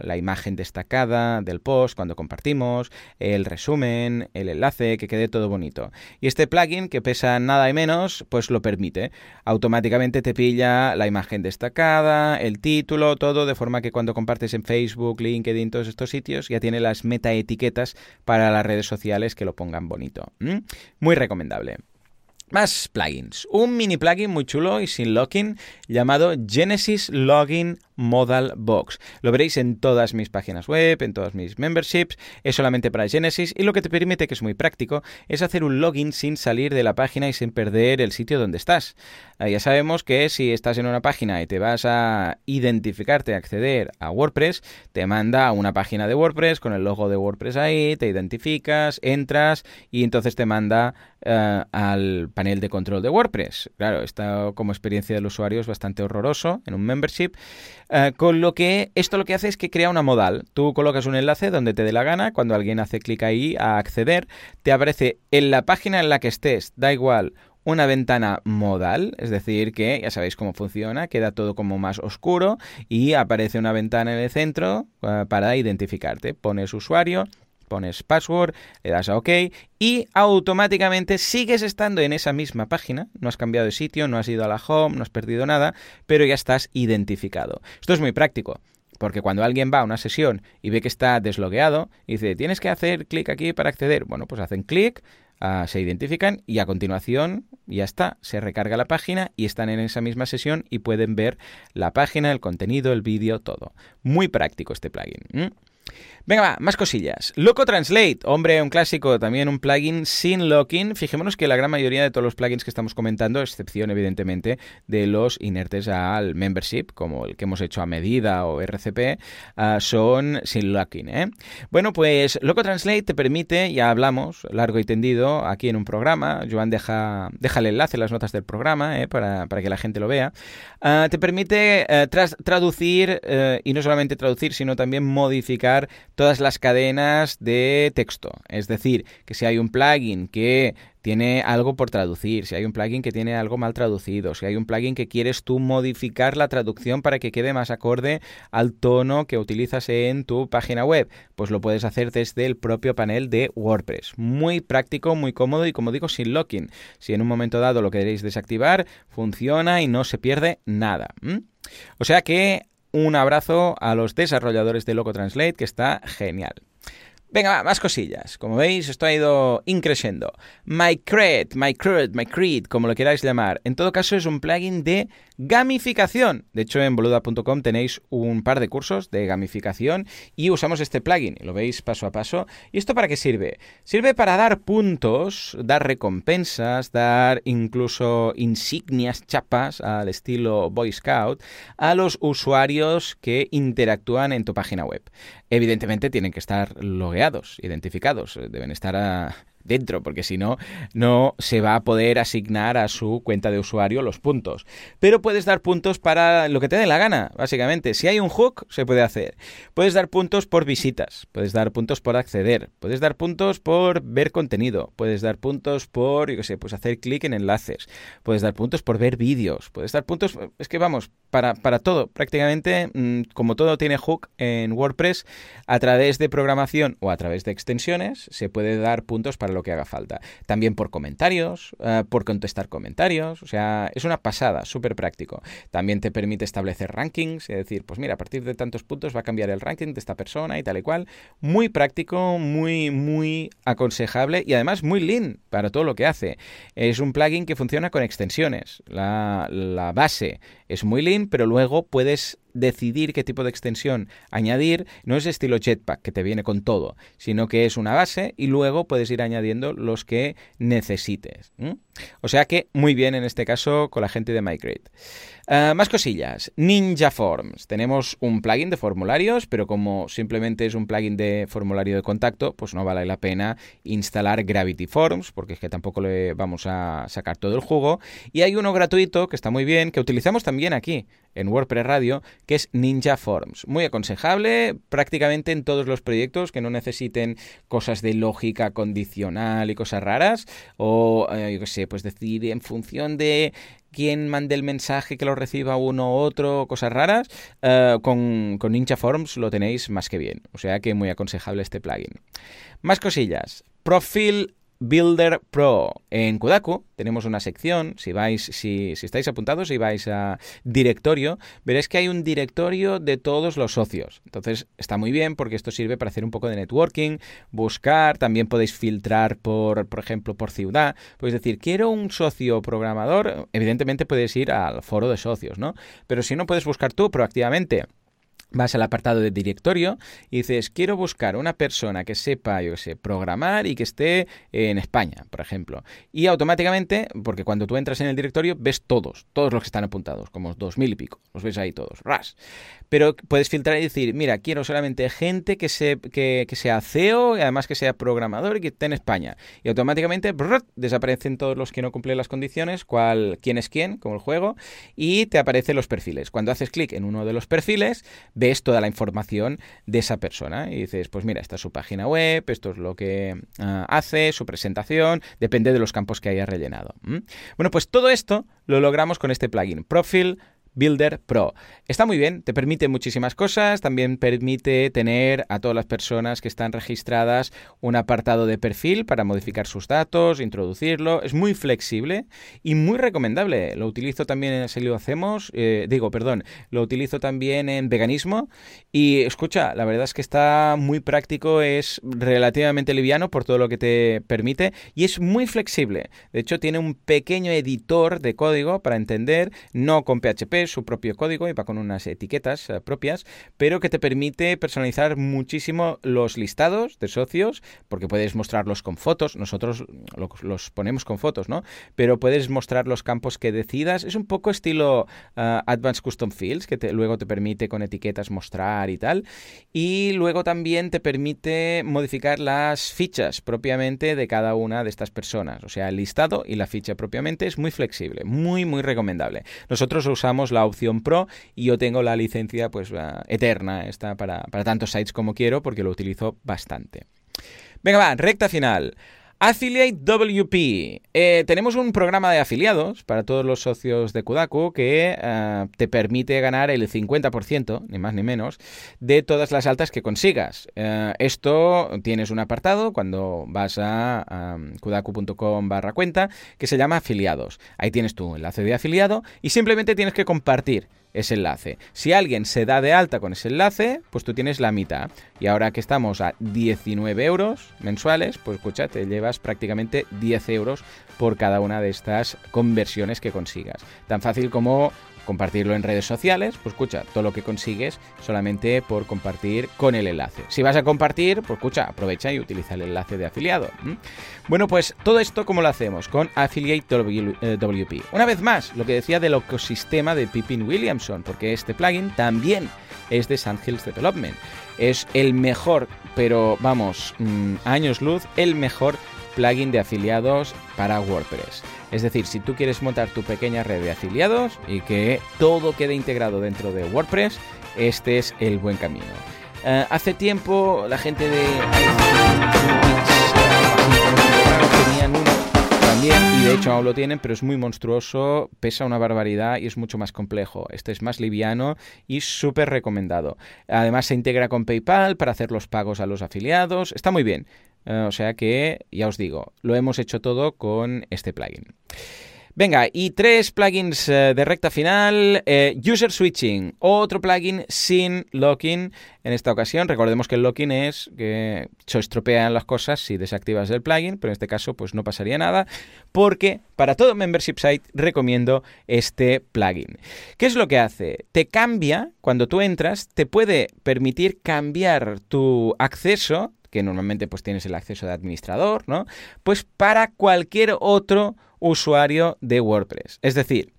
S1: la imagen destacada, del post cuando compartimos, el resumen, el enlace, que quede todo bonito. Y este plugin, que pesa nada y menos, pues lo permite. Automáticamente te pilla la imagen destacada, el título, todo, de forma que cuando compartes en Facebook, LinkedIn, todos estos sitios, ya tiene las metaetiquetas para las redes sociales que lo pongan bonito. Muy recomendable. Más plugins. Un mini plugin muy chulo y sin login llamado Genesis Login Modal Box. Lo veréis en todas mis páginas web, en todas mis memberships, es solamente para Genesis y lo que te permite, que es muy práctico, es hacer un login sin salir de la página y sin perder el sitio donde estás. Ya sabemos que si estás en una página y te vas a identificarte, acceder a WordPress, te manda a una página de WordPress con el logo de WordPress ahí, te identificas, entras y entonces te manda eh, al panel de control de WordPress. Claro, está como experiencia del usuario es bastante horroroso en un membership, eh, con lo que esto lo que hace es que crea una modal. Tú colocas un enlace donde te dé la gana, cuando alguien hace clic ahí a acceder, te aparece en la página en la que estés, da igual, una ventana modal, es decir, que ya sabéis cómo funciona, queda todo como más oscuro y aparece una ventana en el centro eh, para identificarte. Pones usuario, pones password, le das a OK y automáticamente sigues estando en esa misma página, no has cambiado de sitio, no has ido a la home, no has perdido nada, pero ya estás identificado. Esto es muy práctico. Porque cuando alguien va a una sesión y ve que está deslogueado, y dice, tienes que hacer clic aquí para acceder. Bueno, pues hacen clic, ah, se identifican y a continuación ya está, se recarga la página y están en esa misma sesión y pueden ver la página, el contenido, el vídeo, todo. Muy práctico este plugin. Venga, va, más cosillas. Loco Translate, hombre, un clásico, también un plugin sin locking. Fijémonos que la gran mayoría de todos los plugins que estamos comentando, excepción evidentemente de los inertes al membership, como el que hemos hecho a medida o RCP, ah, son sin locking. ¿eh? Bueno, pues Loco Translate te permite, ya hablamos largo y tendido aquí en un programa, Joan deja, deja el enlace en las notas del programa ¿eh? para, que la gente lo vea, ah, te permite eh, traducir, eh, y no solamente traducir, sino también modificar todas las cadenas de texto. Es decir, que si hay un plugin que tiene algo por traducir, si hay un plugin que tiene algo mal traducido, si hay un plugin que quieres tú modificar la traducción para que quede más acorde al tono que utilizas en tu página web, pues lo puedes hacer desde el propio panel de WordPress. Muy práctico, muy cómodo y como digo, sin locking. Si en un momento dado lo queréis desactivar, funciona y no se pierde nada. O sea que un abrazo a los desarrolladores de Loco Translate, que está genial. Venga, más cosillas. Como veis, esto ha ido increciendo. My Cred, My Cred, My Creed, como lo queráis llamar. En todo caso, es un plugin de gamificación. De hecho, en boluda.com tenéis un par de cursos de gamificación y usamos este plugin. Lo veis paso a paso. ¿Y esto para qué sirve? Sirve para dar puntos, dar recompensas, dar incluso insignias, chapas al estilo Boy Scout a los usuarios que interactúan en tu página web. Evidentemente tienen que estar logueados, identificados, deben estar a, dentro, porque si no, no se va a poder asignar a su cuenta de usuario los puntos. Pero puedes dar puntos para lo que te dé la gana, básicamente. Si hay un hook, se puede hacer. Puedes dar puntos por visitas, puedes dar puntos por acceder, puedes dar puntos por ver contenido, puedes dar puntos por, yo qué sé, pues hacer clic en enlaces, puedes dar puntos por ver vídeos, puedes dar puntos, es que vamos, para, para todo, prácticamente, mm, como todo tiene hook en WordPress, a través de programación o a través de extensiones, se puede dar puntos para lo que haga falta. También por comentarios, eh, por contestar comentarios, o sea, es una pasada, súper práctico. También te permite establecer rankings, es decir, pues mira, a partir de tantos puntos va a cambiar el ranking de esta persona y tal y cual. Muy práctico, muy, muy aconsejable y además muy lean para todo lo que hace. Es un plugin que funciona con extensiones. La, la base es muy lean, pero luego puedes decidir qué tipo de extensión añadir. No es estilo Jetpack que te viene con todo, sino que es una base y luego puedes ir añadiendo los que necesites. O sea que muy bien en este caso con la gente de Migrate. Ah, más cosillas. Ninja Forms. Tenemos un plugin de formularios, pero como simplemente es un plugin de formulario de contacto, pues no vale la pena instalar Gravity Forms, porque es que tampoco le vamos a sacar todo el jugo. Y hay uno gratuito que está muy bien, que utilizamos también aquí en WordPress Radio, que es Ninja Forms. Muy aconsejable prácticamente en todos los proyectos que no necesiten cosas de lógica condicional y cosas raras, o eh, yo qué sé, pues decir en función de quién mande el mensaje que lo reciba uno u otro, cosas raras, eh, con, con lo tenéis más que bien. O sea que muy aconsejable este plugin. Más cosillas. Profil Builder Pro. En Kudaku tenemos una sección, si vais, si, si estáis apuntados y vais a directorio, veréis que hay un directorio de todos los socios. Entonces está muy bien porque esto sirve para hacer un poco de networking, buscar, también podéis filtrar por, por ejemplo, por ciudad. Podéis decir, quiero un socio programador, evidentemente puedes ir al foro de socios, ¿no? Pero si no puedes buscar tú proactivamente vas al apartado de directorio y dices, quiero buscar una persona que sepa, yo sé, programar y que esté en España, por ejemplo. Y automáticamente, porque cuando tú entras en el directorio, ves todos, todos los que están apuntados, como dos mil y pico, los ves ahí todos, ras. Pero puedes filtrar y decir, mira, quiero solamente gente que, se, que, sea CEO y además que sea programador y que esté en España. Y automáticamente desaparecen todos los que no cumplen las condiciones, cuál, quién es quién, como el juego, y te aparecen los perfiles. Cuando haces clic en uno de los perfiles, ves toda la información de esa persona y dices, pues mira, esta es su página web, esto es lo que ah, hace, su presentación, depende de los campos que haya rellenado. Bueno, pues todo esto lo logramos con este plugin, Profile Builder Pro. Está muy bien, te permite muchísimas cosas, también permite tener a todas las personas que están registradas un apartado de perfil para modificar sus datos, introducirlo, es muy flexible y muy recomendable. Lo utilizo también en Si lo hacemos, eh, digo, perdón, lo utilizo también en veganismo y escucha, la verdad es que está muy práctico, es relativamente liviano por todo lo que te permite y es muy flexible. De hecho, tiene un pequeño editor de código para entender, no con PHP, su propio código y va con unas etiquetas eh, propias, pero que te permite personalizar muchísimo los listados de socios, porque puedes mostrarlos con fotos, nosotros los ponemos con fotos, ¿no? Pero puedes mostrar los campos que decidas, es un poco estilo eh, Advanced Custom Fields, que luego te permite con etiquetas mostrar y tal, y luego también te permite modificar las fichas propiamente de cada una de estas personas, o sea, el listado y la ficha propiamente es muy flexible, muy, muy recomendable. Nosotros usamos la opción Pro y yo tengo la licencia pues eterna esta para, para tantos sites como quiero porque lo utilizo bastante. Venga, va, recta final. Affiliate WP. Eh, tenemos un programa de afiliados para todos los socios de Kudaku que eh, te permite ganar el 50%, ni más ni menos, de todas las altas que consigas. Eh, esto tienes un apartado cuando vas a kudaku.com barra cuenta que se llama afiliados. Ahí tienes tu enlace de afiliado y simplemente tienes que compartir ese enlace. Si alguien se da de alta con ese enlace, pues tú tienes la mitad. Y ahora que estamos a 19 euros mensuales, pues escucha, te llevas prácticamente 10 euros por cada una de estas conversiones que consigas. Tan fácil como compartirlo en redes sociales, pues escucha, todo lo que consigues solamente por compartir con el enlace. Si vas a compartir, pues escucha, aprovecha y utiliza el enlace de afiliado. Bueno, pues todo esto, ¿cómo lo hacemos? Con Affiliate WP. Eh, Una vez más, lo que decía del ecosistema de Pippin Williamson, porque este plugin también es de Sandhills Development. Es el mejor, pero vamos, mm, años luz, el mejor plugin de afiliados para WordPress. Es decir, si tú quieres montar tu pequeña red de afiliados y que todo quede integrado dentro de WordPress, este es el buen camino. Eh, hace tiempo la gente de tenían uno también y de hecho aún lo tienen, pero es muy monstruoso, pesa una barbaridad y es mucho más complejo. Este es más liviano y súper recomendado. Además se integra con PayPal para hacer los pagos a los afiliados. Está muy bien. Eh, o sea que, ya os digo, lo hemos hecho todo con este plugin. Venga, y tres plugins eh, de recta final. Eh, user Switching, otro plugin sin locking en esta ocasión. Recordemos que el locking es que se estropean las cosas si desactivas el plugin, pero en este caso pues no pasaría nada, porque para todo membership site recomiendo este plugin. ¿Qué es lo que hace? Te cambia, cuando tú entras, te puede permitir cambiar tu acceso que normalmente pues tienes el acceso de administrador, ¿no? Pues para cualquier otro usuario de WordPress. Es decir,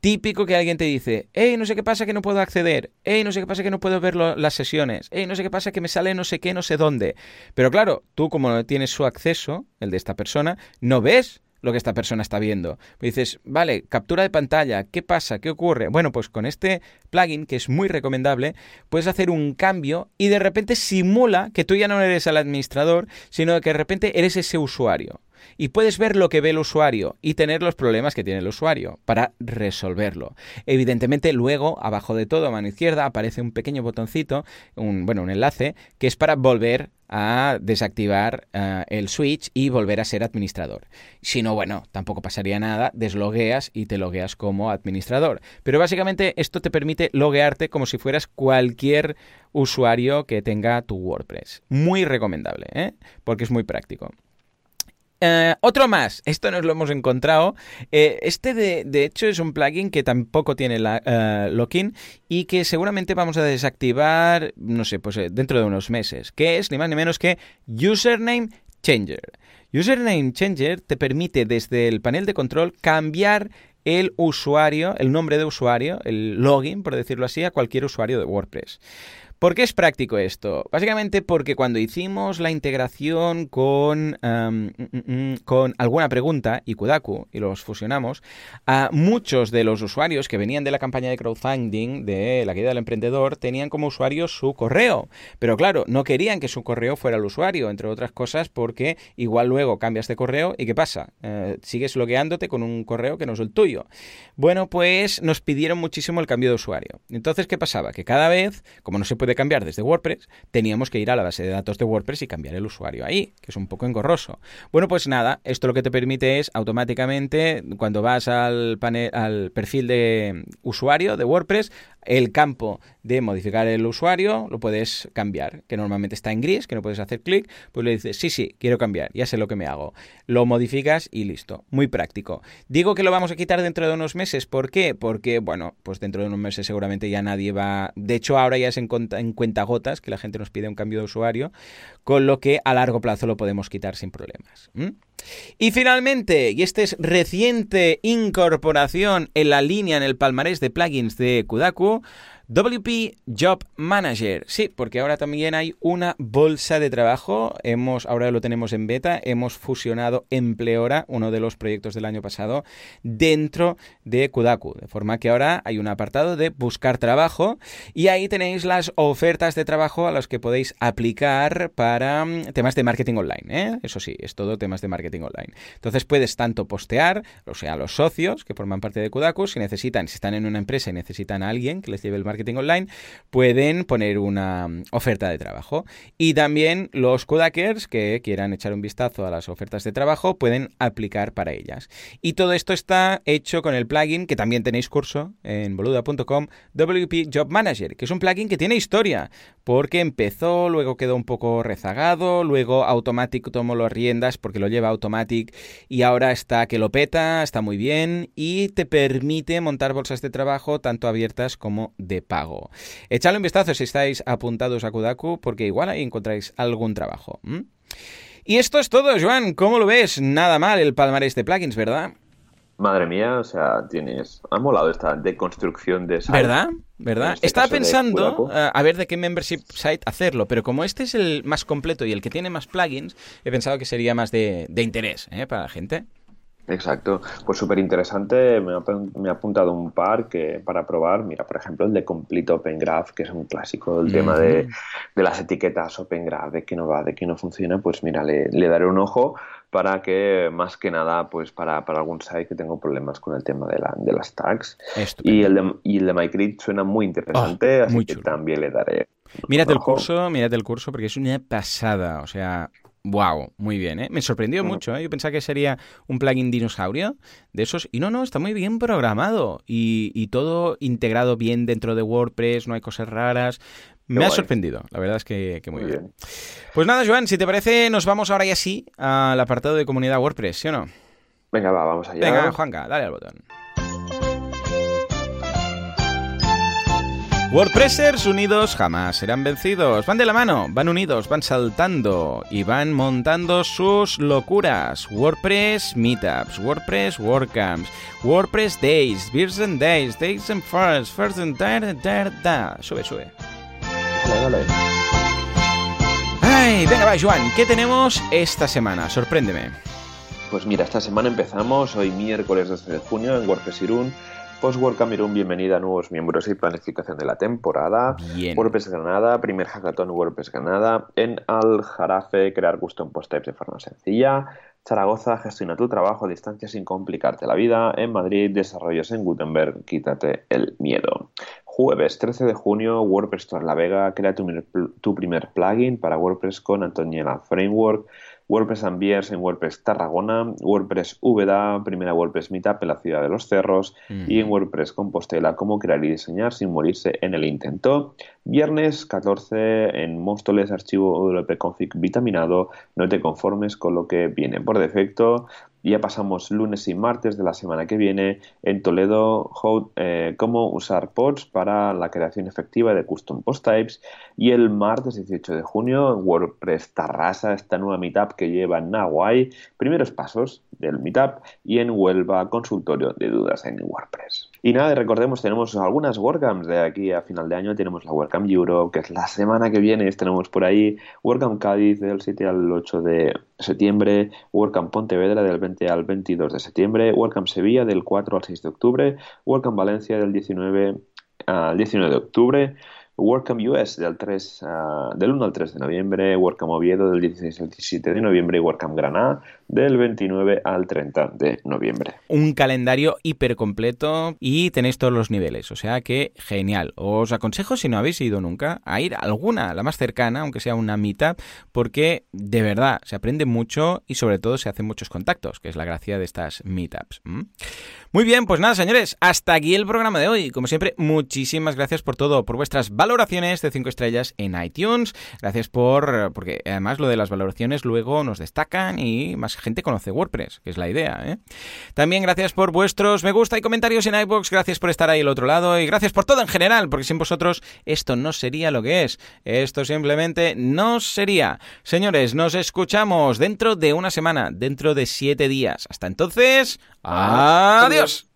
S1: típico que alguien te dice, hey, no sé qué pasa que no puedo acceder, hey, no sé qué pasa que no puedo ver las sesiones, hey, no sé qué pasa que me sale no sé qué, no sé dónde. Pero claro, tú como no tienes su acceso, el de esta persona, no ves lo que esta persona está viendo. dices, vale, captura de pantalla, ¿qué pasa? ¿Qué ocurre? Bueno, pues con este plugin, que es muy recomendable, puedes hacer un cambio y de repente simula que tú ya no eres el administrador, sino que de repente eres ese usuario. Y puedes ver lo que ve el usuario y tener los problemas que tiene el usuario para resolverlo. Evidentemente, luego, abajo de todo, a mano izquierda, aparece un pequeño botoncito, un, bueno, un enlace, que es para volver a desactivar eh, el switch y volver a ser administrador. Si no, bueno, tampoco pasaría nada, deslogueas y te logueas como administrador. Pero básicamente esto te permite loguearte como si fueras cualquier usuario que tenga tu WordPress. Muy recomendable, ¿eh? porque es muy práctico. Eh, otro más, esto nos lo hemos encontrado. Eh, este de, hecho es un plugin que tampoco tiene la, uh, login y que seguramente vamos a desactivar, no sé, pues dentro de unos meses, que es ni más ni menos que Username Changer. Username Changer te permite desde el panel de control cambiar el usuario, el nombre de usuario, el login, por decirlo así, a cualquier usuario de WordPress. ¿Por qué es práctico esto? Básicamente porque cuando hicimos la integración con, mm, mm, mm, con alguna pregunta y Kudaku y los fusionamos, a muchos de los usuarios que venían de la campaña de crowdfunding de la guía del emprendedor tenían como usuario su correo. Pero claro, no querían que su correo fuera el usuario, entre otras cosas porque igual luego cambias de correo y ¿qué pasa? Eh, sigues logueándote con un correo que no es el tuyo. Bueno, pues nos pidieron muchísimo el cambio de usuario. Entonces, ¿qué pasaba? Que cada vez, como no se puede cambiar desde WordPress, teníamos que ir a la base de datos de WordPress y cambiar el usuario ahí, que es un poco engorroso. Bueno, pues nada, esto lo que te permite es automáticamente, cuando vas al, panel, al perfil de usuario de WordPress, el campo de modificar el usuario lo puedes cambiar, que normalmente está en gris, que no puedes hacer clic, pues le dices, sí, sí, quiero cambiar, ya sé lo que me hago. Lo modificas y listo. Muy práctico. Digo que lo vamos a quitar dentro de unos meses, ¿por qué? Porque, bueno, pues dentro de unos meses seguramente ya nadie va... De hecho, ahora ya es en, cuenta gotas que la gente nos pide un cambio de usuario, con lo que a largo plazo lo podemos quitar sin problemas. Y finalmente, y esta es reciente incorporación en la línea en el palmarés de plugins de Kudaku, WP Job Manager. Sí, porque ahora también hay una bolsa de trabajo. Hemos, ahora lo tenemos en beta. Hemos fusionado Empleora, uno de los proyectos del año pasado, dentro de Kudaku. De forma que ahora hay un apartado de buscar trabajo y ahí tenéis las ofertas de trabajo a las que podéis aplicar para mm, temas de marketing online. ¿eh? Eso sí, es todo temas de marketing online. Entonces puedes tanto postear, o sea, los socios que forman parte de Kudaku, si necesitan, si están en una empresa y necesitan a alguien que les lleve el marketing marketing online, pueden poner una mm, oferta de trabajo. Y también los Kudakers que quieran echar un vistazo a las ofertas de trabajo pueden aplicar para ellas. Y todo esto está hecho con el plugin que también tenéis curso en boluda.com, WP Job Manager, que es un plugin que tiene historia, porque empezó, luego quedó un poco rezagado, luego Automatic tomó las riendas porque lo lleva Automatic y ahora está que lo peta, está muy bien y te permite montar bolsas de trabajo tanto abiertas como de pago. Echadle un vistazo si estáis apuntados a Kudaku, porque igual ahí encontráis algún trabajo. Y esto es todo, Joan. ¿Cómo lo ves? Nada mal el palmarés de plugins, ¿verdad?
S2: Madre mía, o sea, tienes. Ha molado esta deconstrucción de
S1: site. ¿Verdad? ¿Verdad? Este Estaba pensando eh, a ver de qué membership site hacerlo, pero como este es el más completo y el que tiene más plugins, he pensado que sería más de, interés ¿eh? para la gente.
S2: Exacto, pues súper interesante. Me, ha, apuntado un par que para probar. Mira, por ejemplo, el de Complete Open Graph, que es un clásico, el tema de, las etiquetas Open Graph, de que no va, de que no funciona. Pues mira, le, daré un ojo para que, más que nada, pues para, algún site que tengo problemas con el tema de, la, de las tags. Y el, de, y el de MyGrid suena muy interesante, oh, así que también le daré.
S1: Mírate el curso, mírate el curso, porque es una pasada. O sea, Wow, muy bien, ¿eh? Me sorprendió mucho, ¿eh? Yo pensaba que sería un plugin dinosaurio de esos. Y no, no, está muy bien programado. Y, todo integrado bien dentro de WordPress, no hay cosas raras. Me ha sorprendido, la verdad es que, muy, bien. Pues nada, Joan, si te parece, nos vamos ahora ya sí al apartado de comunidad WordPress, ¿sí o no?
S2: Venga, va, vamos allá.
S1: Venga, Juanca, dale al botón. WordPressers unidos jamás serán vencidos. Van de la mano, van unidos, van saltando y van montando sus locuras. WordPress Meetups, WordPress WordCamps, WordPress Days, Beers and Days, Days and First, First and da, da, da. Sube, sube. Dale, dale. Ay, venga, va, Joan, ¿qué tenemos esta semana? Sorpréndeme.
S2: Pues mira, esta semana empezamos hoy miércoles 12 de junio en WordPress Irún Postwork Camerún, bienvenida a nuevos miembros y planificación de la temporada. WordPress Granada, primer hackathon WordPress Granada. En Al Jarafe, crear custom post types de forma sencilla. Zaragoza, gestiona tu trabajo a distancia sin complicarte la vida. En Madrid, desarrollos en Gutenberg, quítate el miedo. Jueves 13 de junio, WordPress Store La Vega, crea tu, tu primer plugin para WordPress con Antoniela Framework. WordPress Ambiers en WordPress Tarragona, WordPress VDA, primera WordPress Meetup en la ciudad de los cerros y en WordPress Compostela, cómo crear y diseñar sin morirse en el intento. Viernes 14 en Móstoles, archivo WP Config vitaminado, no te conformes con lo que viene por defecto. Ya pasamos lunes y martes de la semana que viene en Toledo, eh, cómo usar pods para la creación efectiva de custom post types. Y el martes 18 de junio WordPress Tarrasa, esta nueva meetup que lleva en Nahuay, primeros pasos del meetup y en Huelva, consultorio de dudas en WordPress. Y nada, recordemos, tenemos algunas WordCamps de aquí a final de año. Tenemos la WordCamp Europe, que es la semana que viene, tenemos por ahí. WordCamp Cádiz del 7 al 8 de septiembre, WordCamp Pontevedra del 20 al 22 de septiembre, WordCamp Sevilla del 4 al 6 de octubre, WordCamp Valencia del 19 al 19 de octubre, WordCamp US del, 3, ah, del 1 al 3 de noviembre, WordCamp Oviedo del 16 al 17 de noviembre y WordCamp Granada del 29 al 30 de noviembre.
S1: Un calendario hiper completo y tenéis todos los niveles, o sea que genial. Os aconsejo, si no habéis ido nunca, a ir a alguna, la más cercana, aunque sea una mitad, porque de verdad se aprende mucho y sobre todo se hacen muchos contactos, que es la gracia de estas meetups. Muy bien, pues nada, señores, hasta aquí el programa de hoy. Como siempre, muchísimas gracias por todo, por vuestras valoraciones de 5 estrellas en iTunes. Gracias por. porque además lo de las valoraciones luego nos destacan y más gente conoce WordPress, que es la idea. ¿eh? También gracias por vuestros me gusta y comentarios en iBox. Gracias por estar ahí al otro lado y gracias por todo en general, porque sin vosotros esto no sería lo que es. Esto simplemente no sería. Señores, nos escuchamos dentro de una semana, dentro de siete días. Hasta entonces, adiós.